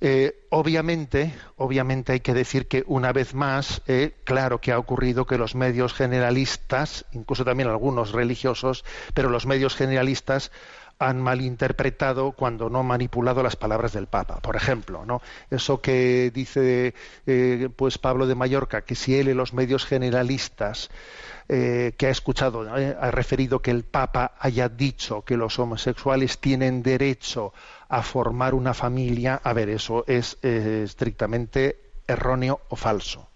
Speaker 1: Eh, obviamente, obviamente hay que decir que una vez más, eh, claro que ha ocurrido que los medios generalistas, incluso también algunos religiosos, pero los medios generalistas han malinterpretado cuando no manipulado las palabras del Papa. Por ejemplo, ¿no? Eso que dice eh, pues Pablo de Mallorca, que si él y los medios generalistas eh, que ha escuchado, eh, ha referido que el Papa haya dicho que los homosexuales tienen derecho a formar una familia, a ver, eso es estrictamente erróneo o falso.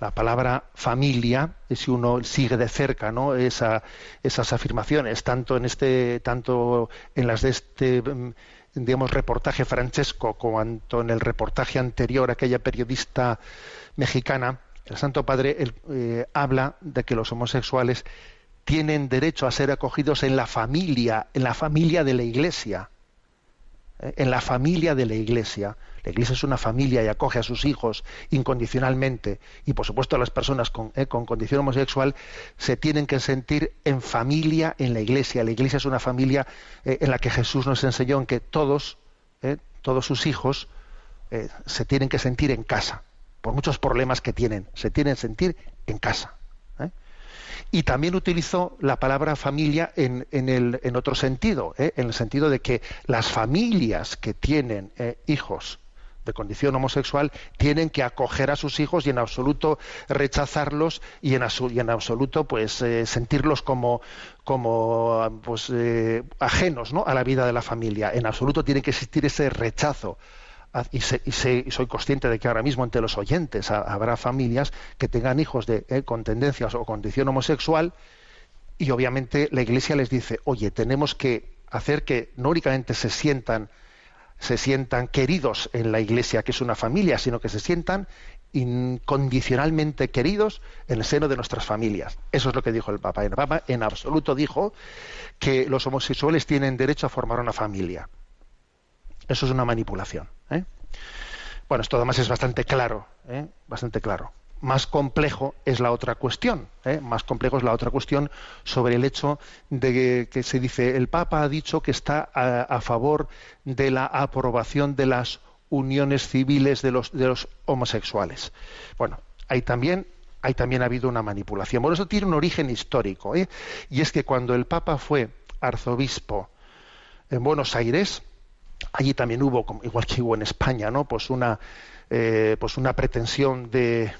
Speaker 1: La palabra familia, si uno sigue de cerca ¿no? Esa, esas afirmaciones, tanto en este, tanto en las de este mm, digamos reportaje Francesco, cuanto en el reportaje anterior, aquella periodista mexicana, el Santo Padre eh, habla de que los homosexuales tienen derecho a ser acogidos en la familia, en la familia de la Iglesia, ¿eh? en la familia de la Iglesia. La Iglesia es una familia y acoge a sus hijos incondicionalmente. Y por supuesto las personas con, eh, con condición homosexual se tienen que sentir en familia en la Iglesia. La Iglesia es una familia eh, en la que Jesús nos enseñó en que todos, eh, todos sus hijos, se tienen que sentir en casa. Por muchos problemas que tienen, se tienen que sentir en casa. Y también utilizó la palabra familia en, otro sentido, en el sentido de que las familias que tienen hijos de condición homosexual tienen que acoger a sus hijos y en absoluto rechazarlos y en, absoluto pues eh, sentirlos como como pues eh, ajenos ¿no? a la vida de la familia en absoluto tiene que existir ese rechazo y, se, y, soy consciente de que ahora mismo entre los oyentes ha, habrá familias que tengan hijos de, eh, con tendencias o condición homosexual y obviamente la Iglesia les dice, oye, tenemos que hacer que no únicamente se sientan se sientan queridos en la Iglesia, que es una familia, sino que se sientan incondicionalmente queridos en el seno de nuestras familias. Eso es lo que dijo el Papa. El Papa en absoluto dijo que los homosexuales tienen derecho a formar una familia. Eso es una manipulación. ¿eh? Bueno, esto además es bastante claro, ¿eh? bastante claro. Más complejo es la otra cuestión, ¿eh? más complejo es la otra cuestión sobre el hecho de que, se dice el Papa ha dicho que está a, favor de la aprobación de las uniones civiles de los, de los homosexuales. Bueno, hay también ahí también ha habido una manipulación. Bueno, eso tiene un origen histórico, ¿eh? y es que cuando el Papa fue arzobispo en Buenos Aires, allí también hubo, igual que hubo en España, ¿no? Pues una, eh, pues una pretensión de,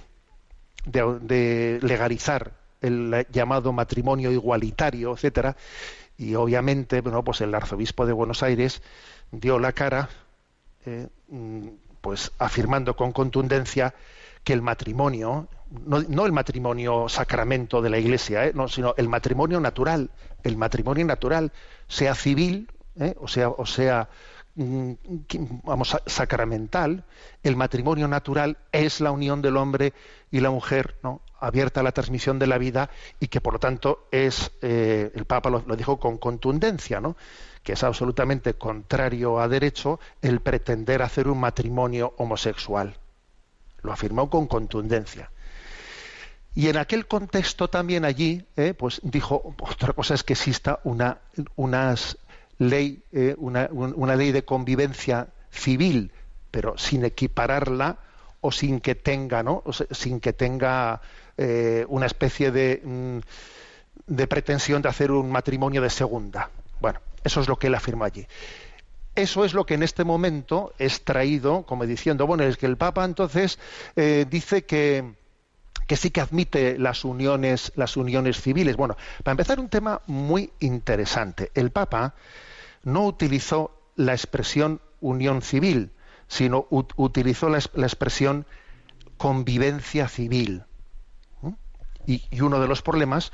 Speaker 1: de, legalizar el llamado matrimonio igualitario, etcétera, y obviamente, bueno, pues el arzobispo de Buenos Aires dio la cara, eh, mm, pues afirmando con contundencia que el matrimonio, no, el matrimonio sacramento de la Iglesia, eh, no, sino el matrimonio natural, el matrimonio natural, sea civil, eh, o sea, o sea, vamos, sa- sacramental, el matrimonio natural es la unión del hombre y la mujer, ¿no? abierta a la transmisión de la vida y que por lo tanto es, eh, el Papa lo, lo dijo con contundencia, ¿no? que es absolutamente contrario a derecho el pretender hacer un matrimonio homosexual. Lo afirmó con contundencia. Y en aquel contexto también allí, eh, pues dijo, otra cosa es que exista una, unas ley, eh, una, un- una ley de convivencia civil, pero sin equipararla o sin que tenga, ¿no? Sin que tenga eh, una especie de, mm, de pretensión de hacer un matrimonio de segunda. Bueno, eso es lo que él afirmó allí. Eso es lo que en este momento es traído como diciendo, bueno, es que el Papa entonces eh, dice que, que sí que admite las uniones, las uniones civiles. Bueno, para empezar un tema muy interesante. El Papa no utilizó la expresión unión civil, sino ut- utilizó la expresión convivencia civil. ¿Mm? Y, y uno de los problemas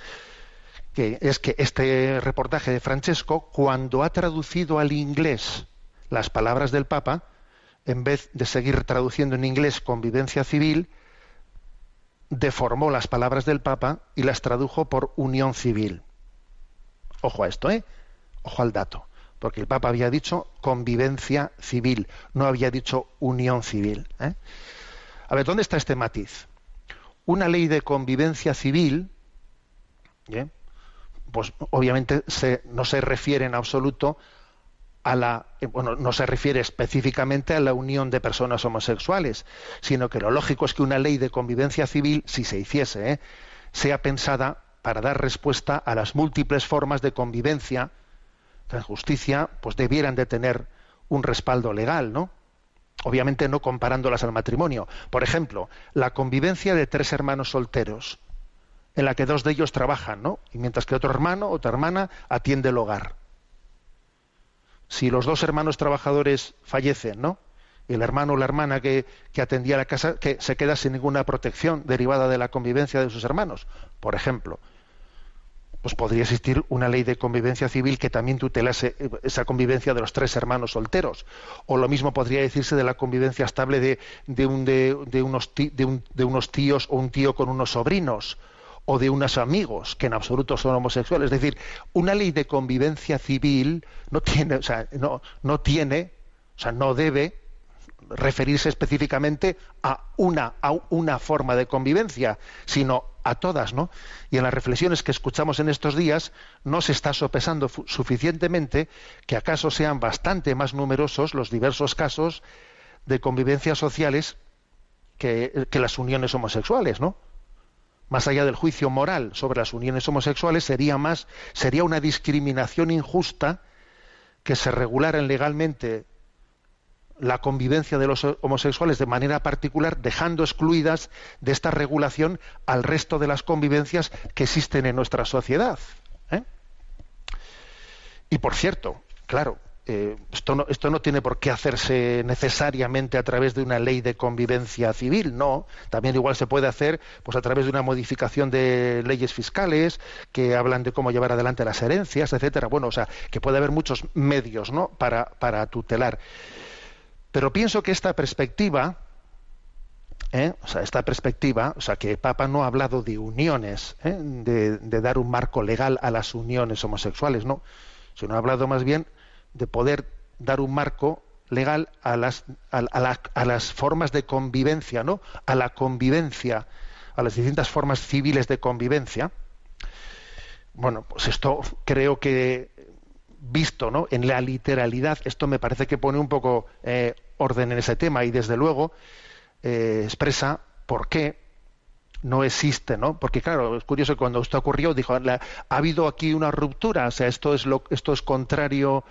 Speaker 1: que es que este reportaje de Francesco, cuando ha traducido al inglés las palabras del Papa, en vez de seguir traduciendo en inglés convivencia civil, deformó las palabras del Papa y las tradujo por unión civil. Ojo a esto, ¿eh? Ojo al dato. Porque el Papa había dicho convivencia civil, no había dicho unión civil. ¿eh? A ver, ¿dónde está este matiz? Una ley de convivencia civil, ¿eh? pues obviamente se- no se refiere en absoluto a la eh, bueno no se refiere específicamente a la unión de personas homosexuales sino que lo lógico es que una ley de convivencia civil si se hiciese ¿eh? sea pensada para dar respuesta a las múltiples formas de convivencia que en justicia pues debieran de tener un respaldo legal no obviamente no comparándolas al matrimonio por ejemplo la convivencia de tres hermanos solteros en la que dos de ellos trabajan, ¿no? Y mientras que otro hermano, otra hermana, atiende el hogar. Si los dos hermanos trabajadores fallecen, ¿no? El hermano o la hermana que, que atendía la casa que se queda sin ninguna protección derivada de la convivencia de sus hermanos, por ejemplo, pues podría existir una ley de convivencia civil que también tutelase eh, esa convivencia de los tres hermanos solteros. O lo mismo podría decirse de la convivencia estable de, un- de- de unos, un- de unos tíos o un tío con unos sobrinos o de unos amigos que en absoluto son homosexuales. Es decir, una ley de convivencia civil no tiene, o sea, no, no tiene, o sea, no debe referirse específicamente a una, a una forma de convivencia, sino a todas, ¿no? Y en las reflexiones que escuchamos en estos días no se está sopesando suficientemente que acaso sean bastante más numerosos los diversos casos de convivencias sociales que, que las uniones homosexuales, ¿no? Más allá del juicio moral sobre las uniones homosexuales sería más sería una discriminación injusta que se regularan legalmente la convivencia de los homosexuales de manera particular, dejando excluidas de esta regulación al resto de las convivencias que existen en nuestra sociedad. ¿eh? Y por cierto, claro, eh, esto, no, esto no tiene por qué hacerse necesariamente a través de una ley de convivencia civil, no. También igual se puede hacer pues a través de una modificación de leyes fiscales que hablan de cómo llevar adelante las herencias, etcétera. Bueno, o sea, que puede haber muchos medios, ¿no? Para, para tutelar. Pero pienso que esta perspectiva, ¿eh? o sea, esta perspectiva, o sea, que Papa no ha hablado de uniones, ¿eh? de, de dar un marco legal a las uniones homosexuales, no, sino ha hablado más bien de poder dar un marco legal a las, a, a la- a las formas de convivencia, ¿no? A la convivencia, a las distintas formas civiles de convivencia. Bueno, pues esto creo que visto ¿no? en la literalidad, esto me parece que pone un poco eh, orden en ese tema y desde luego eh, expresa por qué no existe, ¿no? Porque claro, es curioso que cuando esto ocurrió dijo, ha habido aquí una ruptura, o sea, esto es lo, esto es contrario,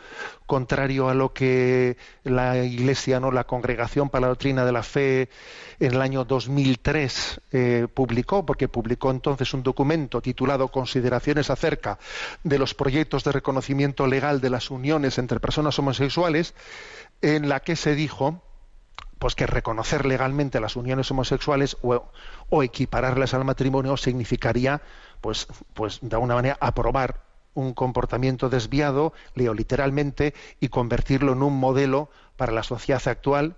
Speaker 1: contrario a lo que la Iglesia, no, la Congregación para la Doctrina de la Fe en el año 2003 eh, publicó, porque publicó entonces un documento titulado Consideraciones acerca de los proyectos de reconocimiento legal de las uniones entre personas homosexuales, en la que se dijo pues que reconocer legalmente las uniones homosexuales o, equipararlas al matrimonio significaría pues pues de alguna manera aprobar un comportamiento desviado, leo literalmente, y convertirlo en un modelo para la sociedad actual,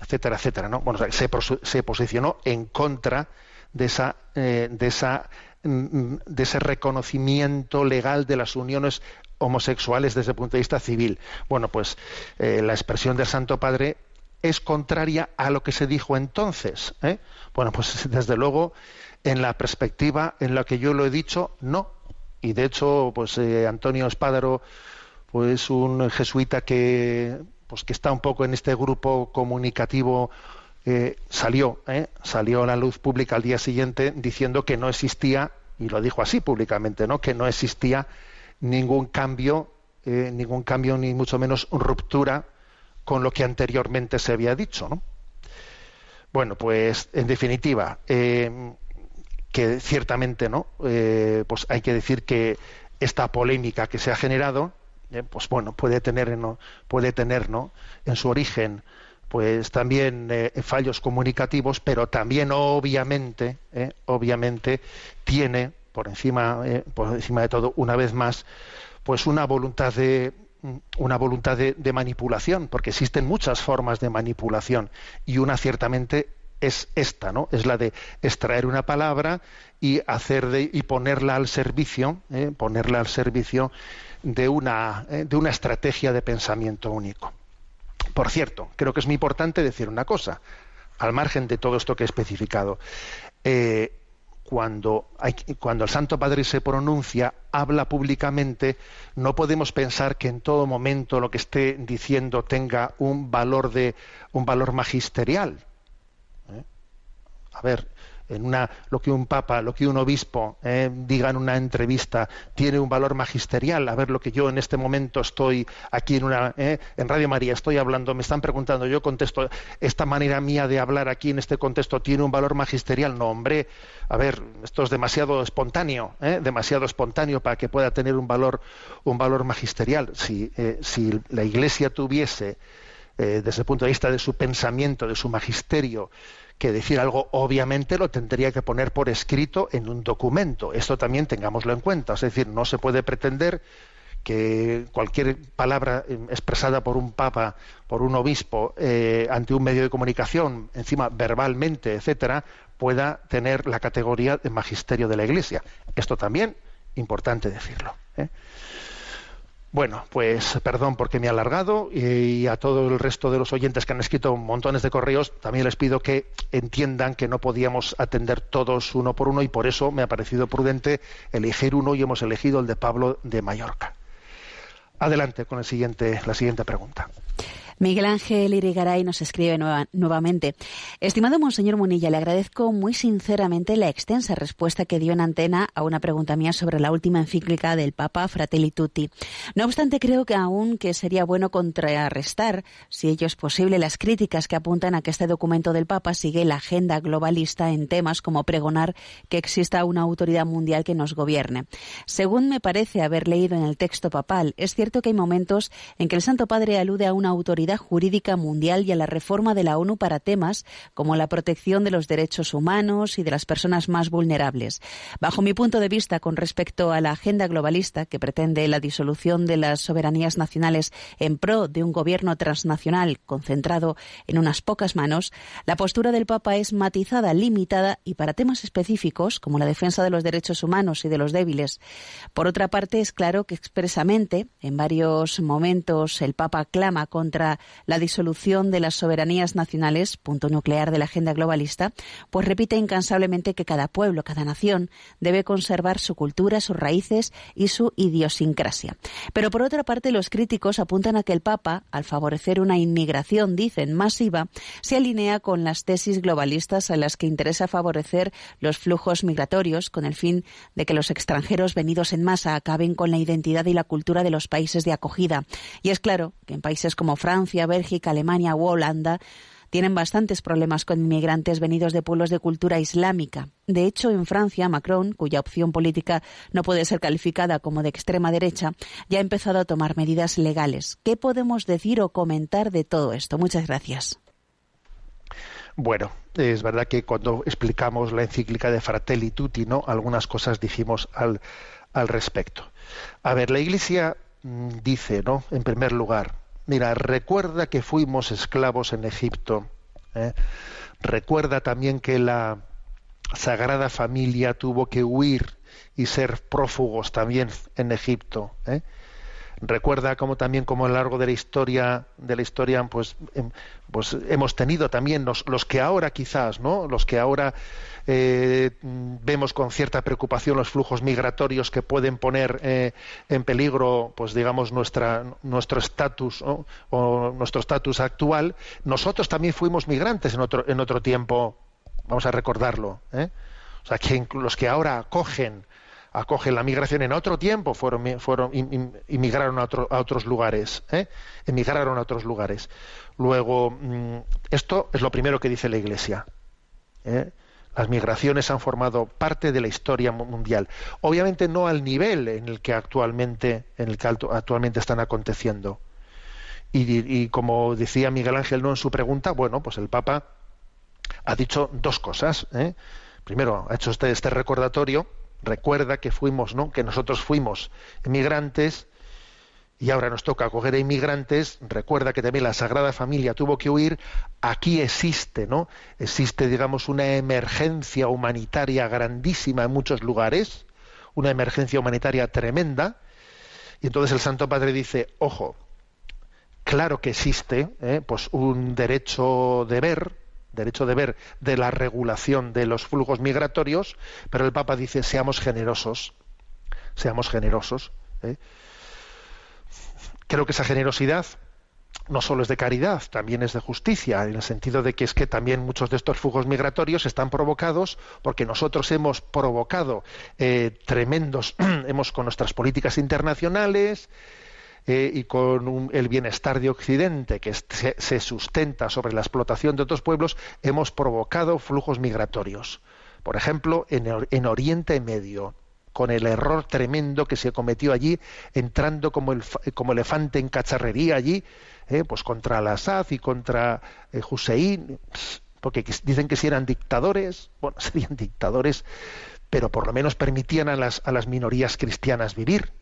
Speaker 1: etcétera, etcétera, ¿no? Bueno, o se, posicionó en contra de esa, eh, de esa, mm, de ese reconocimiento legal de las uniones homosexuales desde el punto de vista civil. Bueno, pues eh, la expresión del Santo Padre es contraria a lo que se dijo entonces. ¿eh? Bueno, pues desde luego, en la perspectiva en la que yo lo he dicho, no. Y de hecho, pues eh, Antonio Espádaro, pues un jesuita que, pues que está un poco en este grupo comunicativo, eh, salió, ¿eh? salió a la luz pública al día siguiente diciendo que no existía, y lo dijo así públicamente, ¿no? que no existía ningún cambio, eh, ningún cambio ni mucho menos ruptura con lo que anteriormente se había dicho, ¿no? Bueno, pues en definitiva, eh, que ciertamente, ¿no? Eh, pues hay que decir que esta polémica que se ha generado, eh, pues bueno, puede tener, ¿no? puede tener, ¿no? En su origen, pues también fallos comunicativos, pero también obviamente, obviamente tiene por encima, eh, por encima de todo, una vez más, pues una voluntad de una voluntad de, manipulación, porque existen muchas formas de manipulación y una ciertamente es esta, ¿no? Es la de extraer una palabra y hacer de, y ponerla al servicio, ¿eh? ponerla al servicio de una ¿eh? de una estrategia de pensamiento único. Por cierto, creo que es muy importante decir una cosa, al margen de todo esto que he especificado. Eh, cuando, el Santo Padre se pronuncia, habla públicamente, no podemos pensar que en todo momento lo que esté diciendo tenga un valor de un valor magisterial. ¿Eh? A ver, en una, lo que un papa, lo que un obispo eh, diga en una entrevista tiene un valor magisterial. A ver, lo que yo en este momento estoy aquí en una eh, en Radio María estoy hablando, me están preguntando, yo contesto, esta manera mía de hablar aquí en este contexto tiene un valor magisterial. No, hombre, a ver, esto es demasiado espontáneo, ¿eh? demasiado espontáneo para que pueda tener un valor un valor magisterial. Si, eh, si la Iglesia tuviese eh, desde el punto de vista de su pensamiento, de su magisterio, que decir algo, obviamente lo tendría que poner por escrito en un documento. Esto también tengámoslo en cuenta. Es decir, no se puede pretender que cualquier palabra eh, expresada por un papa, por un obispo, eh, ante un medio de comunicación, encima verbalmente, etcétera, pueda tener la categoría de magisterio de la Iglesia. Esto también importante decirlo. Bueno, pues perdón porque me he alargado y a todo el resto de los oyentes que han escrito montones de correos, también les pido que entiendan que no podíamos atender todos uno por uno y por eso me ha parecido prudente elegir uno y hemos elegido el de Pablo de Mallorca. Adelante con siguiente, la siguiente pregunta.
Speaker 3: Miguel Ángel Irigaray nos escribe nueva, nuevamente. Estimado Monseñor Munilla, le agradezco muy sinceramente la extensa respuesta que dio en antena a una pregunta mía sobre la última encíclica del Papa Fratelli Tutti. No obstante, creo que aún que sería bueno contrarrestar, si ello es posible, las críticas que apuntan a que este documento del Papa sigue la agenda globalista en temas como pregonar que exista una autoridad mundial que nos gobierne. Según me parece haber leído en el texto papal, es cierto que hay momentos en que el Santo Padre alude a una autoridad jurídica mundial y a la reforma de la ONU para temas como la protección de los derechos humanos y de las personas más vulnerables. Bajo mi punto de vista con respecto a la agenda globalista que pretende la disolución de las soberanías nacionales en pro de un gobierno transnacional concentrado en unas pocas manos, la postura del Papa es matizada, limitada y para temas específicos como la defensa de los derechos humanos y de los débiles. Por otra parte, es claro que expresamente en varios momentos el Papa clama contra la disolución de las soberanías nacionales, punto nuclear de la agenda globalista, pues repite incansablemente que cada pueblo, cada nación, debe conservar su cultura, sus raíces y su idiosincrasia. Pero por otra parte, los críticos apuntan a que el Papa, al favorecer una inmigración, dicen, masiva, se alinea con las tesis globalistas a las que interesa favorecer los flujos migratorios con el fin de que los extranjeros venidos en masa acaben con la identidad y la cultura de los países de acogida. Y es claro que en países como Francia, Bélgica, Alemania u Holanda tienen bastantes problemas con inmigrantes venidos de pueblos de cultura islámica. De hecho, en Francia, Macron, cuya opción política no puede ser calificada como de extrema derecha, ya ha empezado a tomar medidas legales. ¿Qué podemos decir o comentar de todo esto? Muchas gracias.
Speaker 1: Bueno, es verdad que cuando explicamos la encíclica de Fratelli Tutti, ¿no? algunas cosas dijimos al, al respecto. A ver, la Iglesia mm, dice, ¿no? En primer lugar, mira, recuerda que fuimos esclavos en Egipto. ¿eh? Recuerda también que la Sagrada Familia tuvo que huir y ser prófugos también en Egipto. ¿eh? Recuerda como también como a lo largo de la historia de la historia pues, em, pues hemos tenido también los, los que ahora quizás no los que ahora eh, vemos con cierta preocupación los flujos migratorios que pueden poner eh, en peligro pues digamos nuestra nuestro estatus o nuestro estatus actual. Nosotros también fuimos migrantes en otro en otro tiempo. Vamos a recordarlo ¿eh? o sea que los que ahora acogen acogen la migración en otro tiempo fueron fueron inmigraron a, otro, a otros lugares ¿eh? emigraron a otros lugares luego mm, esto es lo primero que dice la iglesia ¿eh? las migraciones han formado parte de la historia mundial obviamente no al nivel en el que actualmente en el que actualmente están aconteciendo y, y como decía Miguel Ángel no en su pregunta bueno pues el Papa ha dicho dos cosas ¿eh? primero ha hecho este, este recordatorio recuerda que fuimos, ¿no? Que nosotros fuimos inmigrantes y ahora nos toca acoger a inmigrantes. Recuerda que también la Sagrada Familia tuvo que huir. Aquí existe, ¿no? Existe, digamos, una emergencia humanitaria grandísima en muchos lugares, una emergencia humanitaria tremenda. Y entonces el Santo Padre dice, ojo, claro que existe, ¿eh? pues un derecho de ver, derecho de ver de la regulación de los flujos migratorios, pero el Papa dice seamos generosos, seamos generosos. ¿eh? Creo que esa generosidad no solo es de caridad, también es de justicia, en el sentido de que es que también muchos de estos flujos migratorios están provocados porque nosotros hemos provocado eh, tremendos, hemos con nuestras políticas internacionales, eh, y con un- el bienestar de Occidente, que se, se sustenta sobre la explotación de otros pueblos, hemos provocado flujos migratorios. Por ejemplo, en, Or- en Oriente Medio, con el error tremendo que se cometió allí, entrando como, el, fa- como elefante en cacharrería allí, eh, pues contra al-Assad y contra eh, Hussein, porque dicen que si eran dictadores, bueno, serían dictadores, pero por lo menos permitían a las, a las minorías cristianas vivir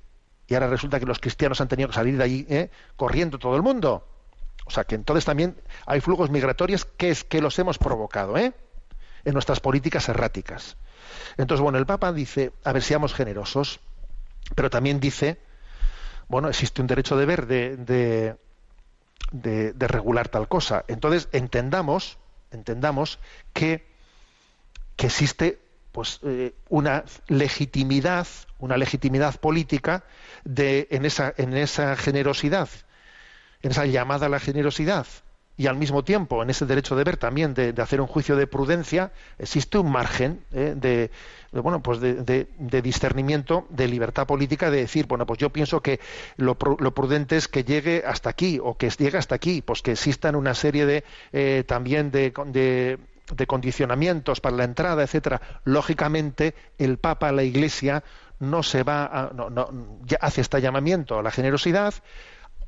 Speaker 1: y ahora resulta que los cristianos han tenido que salir de allí ¿eh? corriendo todo el mundo. O sea que entonces también hay flujos migratorios que es que los hemos provocado ¿eh? en nuestras políticas erráticas. Entonces, bueno, el Papa dice, a ver, seamos generosos, pero también dice, bueno, existe un derecho de de, de- de regular tal cosa. Entonces, entendamos, entendamos que, que existe pues eh, una legitimidad, una legitimidad política de, en, esa, en esa generosidad, en esa llamada a la generosidad, y al mismo tiempo en ese derecho de ver también de, hacer un juicio de prudencia, existe un margen eh, de, de, bueno pues de, discernimiento, de libertad política, de decir, bueno, pues yo pienso que lo, lo prudente es que llegue hasta aquí, o que llegue hasta aquí, pues que existan una serie de eh, también de, de condicionamientos para la entrada, etcétera, lógicamente el Papa, la Iglesia, no se va a, no, no, hace este llamamiento a la generosidad,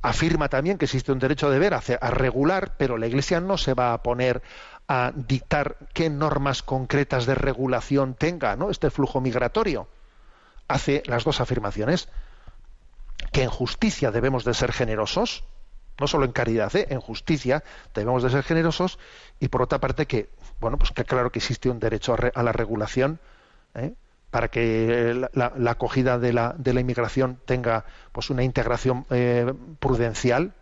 Speaker 1: afirma también que existe un derecho de ver a regular, pero la Iglesia no se va a poner a dictar qué normas concretas de regulación tenga ¿no? este flujo migratorio. Hace las dos afirmaciones que en justicia debemos de ser generosos, no solo en caridad, ¿eh? en justicia debemos de ser generosos y por otra parte que bueno pues que claro que existe un derecho a, re- a la regulación ¿eh? para que la, la- la acogida de la, de la inmigración tenga pues una integración eh, prudencial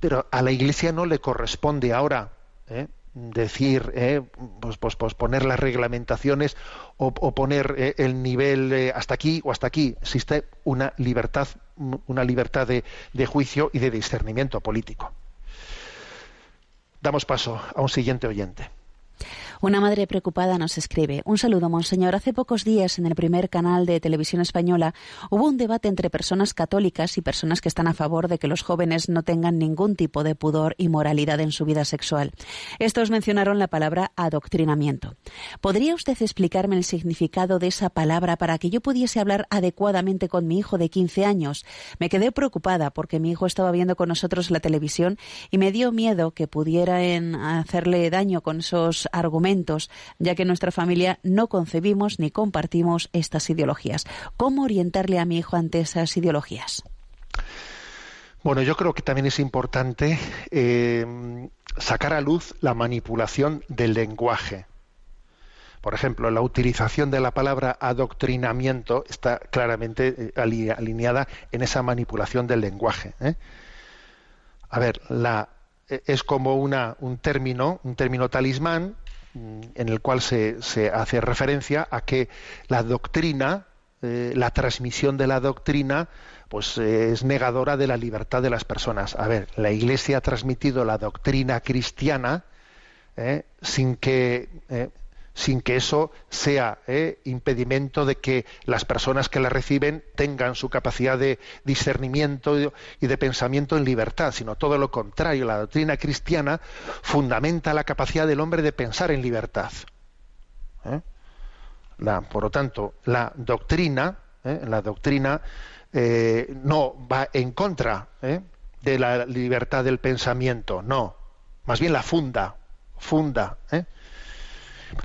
Speaker 1: Pero a la Iglesia no le corresponde ahora ¿eh? Decir, ¿eh? pues, pues, pues poner las reglamentaciones o, poner eh, el nivel eh, hasta aquí o hasta aquí. Existe una libertad, una libertad de, de juicio y de discernimiento político. Damos paso a un siguiente oyente.
Speaker 3: Una madre preocupada nos escribe. Un saludo, Monseñor. Hace pocos días en el primer canal de televisión española hubo un debate entre personas católicas y personas que están a favor de que los jóvenes no tengan ningún tipo de pudor y moralidad en su vida sexual. Estos mencionaron la palabra adoctrinamiento. ¿Podría usted explicarme el significado de esa palabra para que yo pudiese hablar adecuadamente con mi hijo de 15 años? Me quedé preocupada porque mi hijo estaba viendo con nosotros la televisión y me dio miedo que pudieran hacerle daño con esos argumentos ya que en nuestra familia no concebimos ni compartimos estas ideologías. ¿Cómo orientarle a mi hijo ante esas ideologías?
Speaker 1: Bueno, yo creo que también es importante eh, sacar a luz la manipulación del lenguaje. Por ejemplo, la utilización de la palabra adoctrinamiento está claramente eh, alineada en esa manipulación del lenguaje. ¿eh? A ver, la, es como un término, un término talismán en el cual se, se hace referencia a que la doctrina, eh, la transmisión de la doctrina, pues eh, es negadora de la libertad de las personas. A ver, la Iglesia ha transmitido la doctrina cristiana eh, sin que sin que eso sea eh, impedimento de que las personas que la reciben tengan su capacidad de discernimiento y de pensamiento en libertad, sino todo lo contrario. La doctrina cristiana fundamenta la capacidad del hombre de pensar en libertad. ¿eh? La, por lo tanto, la doctrina, ¿eh? la doctrina no va en contra de la libertad del pensamiento, no, más bien la funda, funda.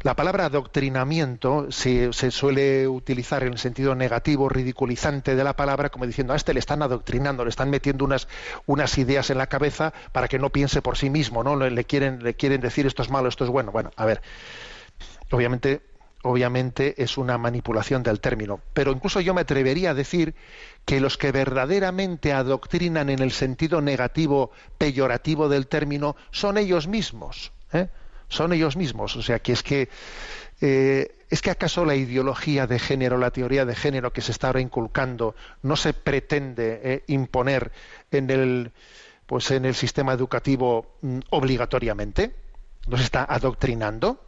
Speaker 1: La palabra adoctrinamiento se, suele utilizar en el sentido negativo, ridiculizante de la palabra, como diciendo a este le están adoctrinando, le están metiendo unas, ideas en la cabeza para que no piense por sí mismo, ¿no? Le, le, quieren, le quieren decir esto es malo, esto es bueno. Bueno, a ver, obviamente, obviamente es una manipulación del término, pero incluso yo me atrevería a decir que los que verdaderamente adoctrinan en el sentido negativo, peyorativo del término, son ellos mismos. ¿eh? Son ellos mismos. O sea, que es que eh, es que acaso la ideología de género, la teoría de género que se está ahora inculcando, no se pretende eh, imponer en el pues en el sistema educativo mm, obligatoriamente, no se está adoctrinando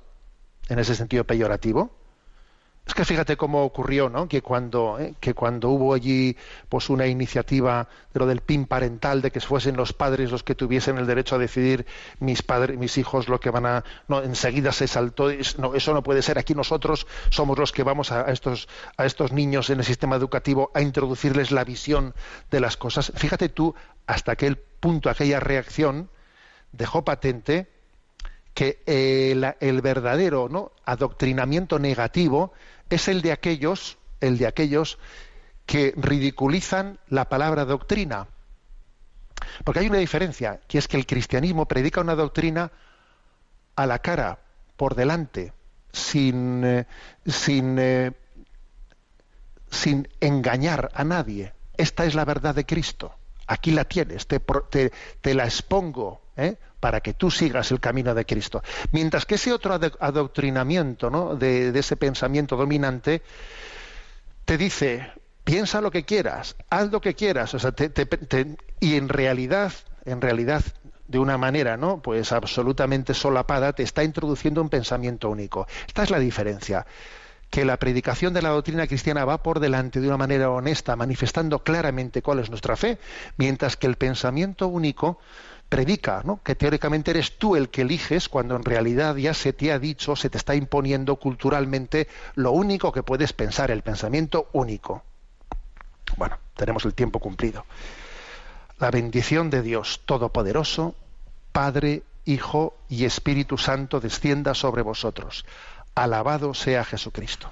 Speaker 1: en ese sentido peyorativo. Es que fíjate cómo ocurrió, ¿no? Que cuando, eh, que cuando hubo allí pues una iniciativa de lo del PIN parental, de que fuesen los padres los que tuviesen el derecho a decidir mis padres, mis hijos lo que van a, no, enseguida se saltó, no, eso no puede ser. Aquí nosotros somos los que vamos a, a estos a estos niños en el sistema educativo a introducirles la visión de las cosas. Fíjate tú hasta aquel punto, aquella reacción dejó patente que el, verdadero adoctrinamiento negativo es el de aquellos, el de aquellos que ridiculizan la palabra doctrina. Porque hay una diferencia, que es que el cristianismo predica una doctrina a la cara, por delante, sin, eh, sin, eh, sin engañar a nadie. Esta es la verdad de Cristo. Aquí la tienes, te, te, te la expongo ¿eh? Para que tú sigas el camino de Cristo. Mientras que ese otro adoctrinamiento ¿no? de, ese pensamiento dominante te dice, piensa lo que quieras, haz lo que quieras, o sea, y en realidad, en realidad, de una manera, ¿no? Pues absolutamente solapada, te está introduciendo un pensamiento único. Esta es la diferencia que la predicación de la doctrina cristiana va por delante de una manera honesta, manifestando claramente cuál es nuestra fe, mientras que el pensamiento único predica, ¿no? que teóricamente eres tú el que eliges, cuando en realidad ya se te ha dicho, se te está imponiendo culturalmente lo único que puedes pensar, el pensamiento único. Bueno, tenemos el tiempo cumplido. La bendición de Dios Todopoderoso, Padre, Hijo y Espíritu Santo descienda sobre vosotros. Alabado sea Jesucristo.